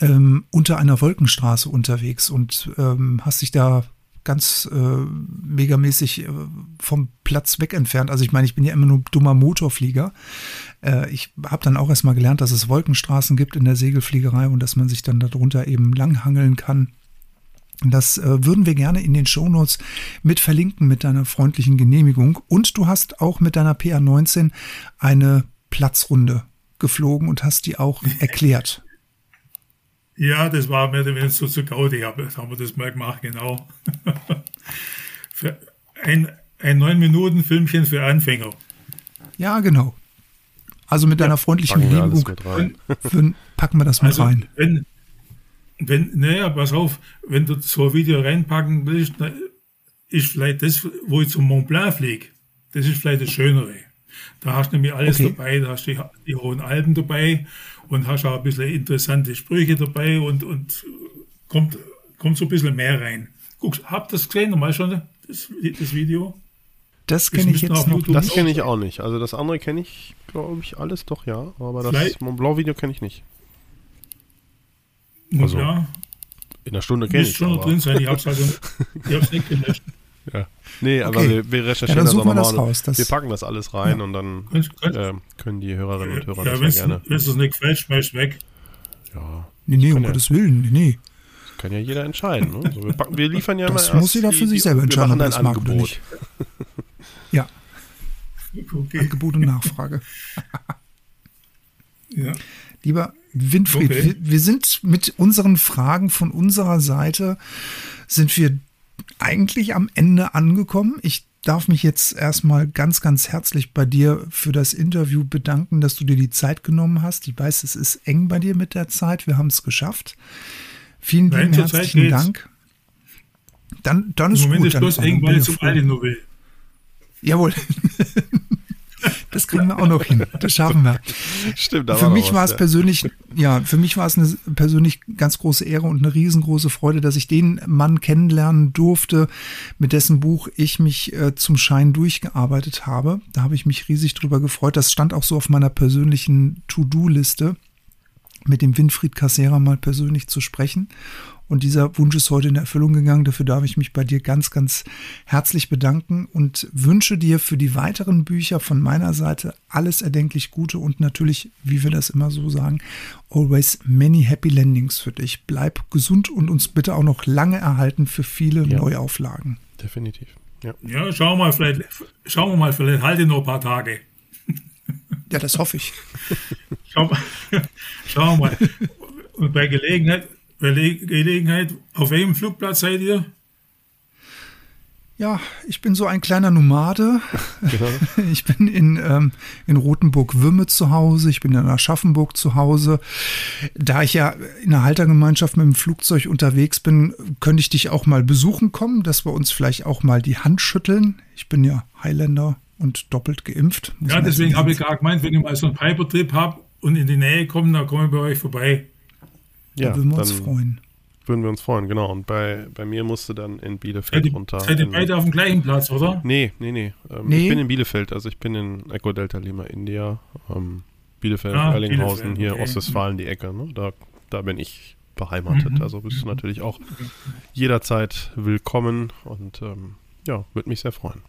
ähm, unter einer Wolkenstraße unterwegs und ähm, hast dich da ganz äh, megamäßig äh, vom Platz weg entfernt. Also ich meine, ich bin ja immer nur dummer Motorflieger. Äh, ich habe dann auch erstmal gelernt, dass es Wolkenstraßen gibt in der Segelfliegerei und dass man sich dann darunter eben langhangeln kann. Das äh, würden wir gerne in den Shownotes mit verlinken mit deiner freundlichen Genehmigung. Und du hast auch mit deiner PA19 eine Platzrunde geflogen und hast die auch erklärt.
Ja, das war mehr oder weniger so zu Gaudi, aber haben wir das mal gemacht, genau. für ein, ein 9-Minuten-Filmchen für Anfänger.
Ja, genau. Also mit ja, deiner freundlichen Genehmigung packen wir das mal also, rein.
Wenn, wenn, naja, pass auf, wenn du so ein Video reinpacken willst, ist vielleicht das, wo ich zum Mont Blanc fliege, das ist vielleicht das Schönere. Da hast du nämlich alles okay. dabei, da hast du die, die hohen Alpen dabei und hast auch ein bisschen interessante Sprüche dabei und, und kommt, kommt so ein bisschen mehr rein. Guck, habt ihr das gesehen nochmal schon, das, das Video?
Das kenne ich jetzt noch.
Das kenne ich auch nicht. Also das andere kenne ich, glaube ich, alles doch, ja. Aber das Vielleicht. Mont Blanc Video kenne ich nicht. Also, ja. In der Stunde kenne ich es. schon noch drin sein, ich habe es also, nicht gelöscht. Ja. Nee, aber okay. wir, wir, recherchieren ja, das nochmal. Das raus, das wir packen das alles rein ja. und dann äh, können die Hörerinnen und Hörer ja, das ja gerne.
Wenn es das nicht gefällt, schmeiß weg.
Ja. Nee, nee, um Gottes Willen, nee, nee.
Kann ja jeder entscheiden. Ne? Also wir, packen, wir, liefern ja
das immer. Das muss jeder für sich selber entscheiden, ob das mag oder nicht. ja. Okay. Angebot und Nachfrage. ja. Lieber Winfried, okay. wir, wir, sind mit unseren Fragen von unserer Seite, sind wir eigentlich am Ende angekommen. Ich darf mich jetzt erstmal ganz, ganz herzlich bei dir für das Interview bedanken, dass du dir die Zeit genommen hast. Ich weiß, es ist eng bei dir mit der Zeit. Wir haben es geschafft. Vielen, vielen herzlichen Dank. Dann, dann ist Moment gut. Ist Schluss eng, weil ich zum Aldi nur will. Jawohl. Das kriegen wir auch noch hin. Das schaffen wir. Stimmt, aber für mich war es ja. persönlich, ja, für mich war es eine persönlich ganz große Ehre und eine riesengroße Freude, dass ich den Mann kennenlernen durfte, mit dessen Buch ich mich äh, zum Schein durchgearbeitet habe. Da habe ich mich riesig drüber gefreut. Das stand auch so auf meiner persönlichen To-Do-Liste mit dem Winfried Cassera mal persönlich zu sprechen. Und dieser Wunsch ist heute in Erfüllung gegangen. Dafür darf ich mich bei dir ganz, ganz herzlich bedanken und wünsche dir für die weiteren Bücher von meiner Seite alles erdenklich Gute und natürlich, wie wir das immer so sagen, always many happy landings für dich. Bleib gesund und uns bitte auch noch lange erhalten für viele ja. Neuauflagen.
Definitiv.
Ja, ja schauen wir mal, vielleicht, schauen wir mal, vielleicht halte noch ein paar Tage.
Ja, das hoffe ich.
Schau, schauen wir mal. Und bei Gelegenheit, Gelegenheit, auf welchem Flugplatz seid ihr?
Ja, ich bin so ein kleiner Nomade. Genau. Ich bin in, ähm, in Rothenburg-Wümme zu Hause, ich bin in Aschaffenburg zu Hause. Da ich ja in einer Haltergemeinschaft mit dem Flugzeug unterwegs bin, könnte ich dich auch mal besuchen kommen, dass wir uns vielleicht auch mal die Hand schütteln. Ich bin ja Highlander und doppelt geimpft.
Ja, deswegen habe ich gerade gemeint, wenn ich mal so einen Piper-Trip habe und in die Nähe komme, dann komme ich bei euch vorbei.
Ja, da würden wir uns freuen.
Würden wir uns freuen, genau. Und bei, bei mir musste dann in Bielefeld
seid
runter.
Seid ihr beide auf dem gleichen Platz, oder?
Nee, nee, nee. Ähm, nee. Ich bin in Bielefeld, also ich bin in Echo Delta Lima, India. Ähm, Bielefeld, ah, Erlinghausen, Bielefeld, hier okay. Ostwestfalen, die Ecke. Ne? Da, da bin ich beheimatet. Mhm. Also bist du natürlich auch jederzeit willkommen und ähm, ja, würde mich sehr freuen.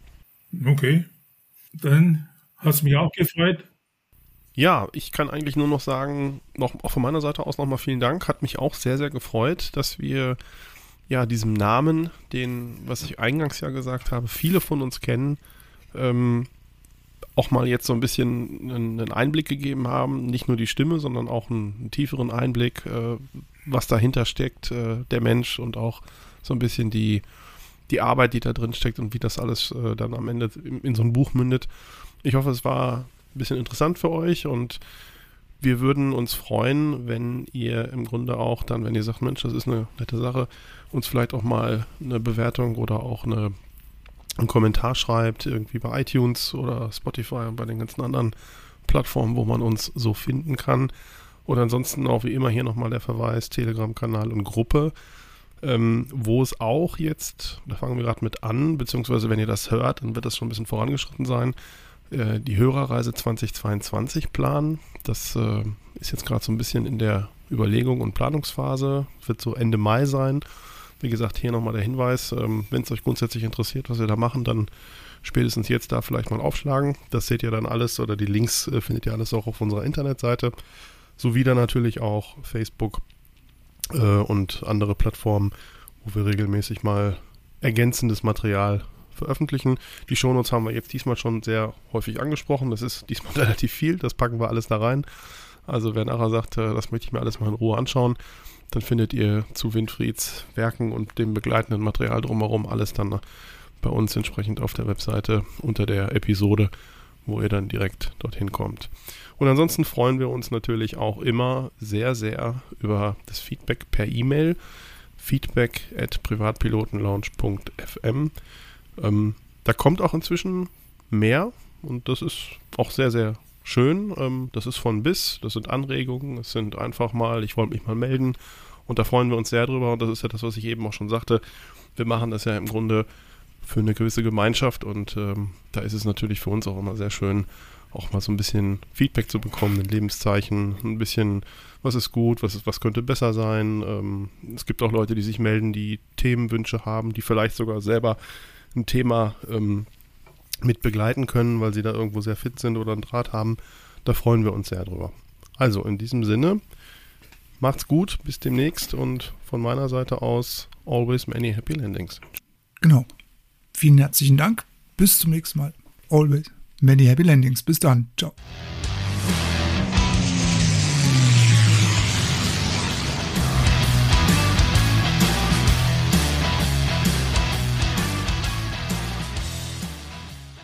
Okay. Dann hat es mich auch gefreut.
Ja, ich kann eigentlich nur noch sagen, noch auch von meiner Seite aus nochmal vielen Dank. Hat mich auch sehr, sehr gefreut, dass wir ja diesem Namen, den, was ich eingangs ja gesagt habe, viele von uns kennen, ähm, auch mal jetzt so ein bisschen einen, Einblick gegeben haben. Nicht nur die Stimme, sondern auch einen, tieferen Einblick, äh, was dahinter steckt, äh, der Mensch und auch so ein bisschen die, die Arbeit, die da drin steckt und wie das alles äh, dann am Ende in, in so ein Buch mündet. Ich hoffe, es war ein bisschen interessant für euch und wir würden uns freuen, wenn ihr im Grunde auch dann, wenn ihr sagt, Mensch, das ist eine nette Sache, uns vielleicht auch mal eine Bewertung oder auch eine, einen Kommentar schreibt, irgendwie bei iTunes oder Spotify und bei den ganzen anderen Plattformen, wo man uns so finden kann. Oder ansonsten auch wie immer hier nochmal der Verweis, Telegram-Kanal und Gruppe, ähm, wo es auch jetzt, da fangen wir gerade mit an, beziehungsweise wenn ihr das hört, dann wird das schon ein bisschen vorangeschritten sein, äh, die Hörerreise 2022 planen. Das äh, ist jetzt gerade so ein bisschen in der Überlegung und Planungsphase. Wird so Ende Mai sein. Wie gesagt, hier nochmal der Hinweis, ähm, wenn es euch grundsätzlich interessiert, was wir da machen, dann spätestens jetzt da vielleicht mal aufschlagen. Das seht ihr dann alles oder die Links äh, findet ihr alles auch auf unserer Internetseite. Sowie dann natürlich auch Facebook äh, und andere Plattformen, wo wir regelmäßig mal ergänzendes Material veröffentlichen. Die Shownotes haben wir jetzt diesmal schon sehr häufig angesprochen. Das ist diesmal relativ viel. Das packen wir alles da rein. Also wer nachher sagt, äh, das möchte ich mir alles mal in Ruhe anschauen, dann findet ihr zu Winfrieds Werken und dem begleitenden Material drumherum alles dann bei uns entsprechend auf der Webseite unter der Episode, wo ihr dann direkt dorthin kommt. Und ansonsten freuen wir uns natürlich auch immer sehr, sehr über das Feedback per E-Mail. Feedback at privatpilotenlaunch.fm. Ähm, da kommt auch inzwischen mehr und das ist auch sehr, sehr schön. Ähm, das ist von bis, das sind Anregungen, es sind einfach mal, ich wollte mich mal melden und da freuen wir uns sehr drüber und das ist ja das, was ich eben auch schon sagte. Wir machen das ja im Grunde für eine gewisse Gemeinschaft und ähm, da ist es natürlich für uns auch immer sehr schön, auch mal so ein bisschen Feedback zu bekommen, ein Lebenszeichen, ein bisschen, was ist gut, was, ist, was könnte besser sein. Ähm, es gibt auch Leute, die sich melden, die Themenwünsche haben, die vielleicht sogar selber ein Thema ähm, mit begleiten können, weil sie da irgendwo sehr fit sind oder einen Draht haben. Da freuen wir uns sehr drüber. Also in diesem Sinne, macht's gut, bis demnächst und von meiner Seite aus always many happy landings.
Genau. Vielen herzlichen Dank. Bis zum nächsten Mal. Always many happy landings. Bis dann. Ciao.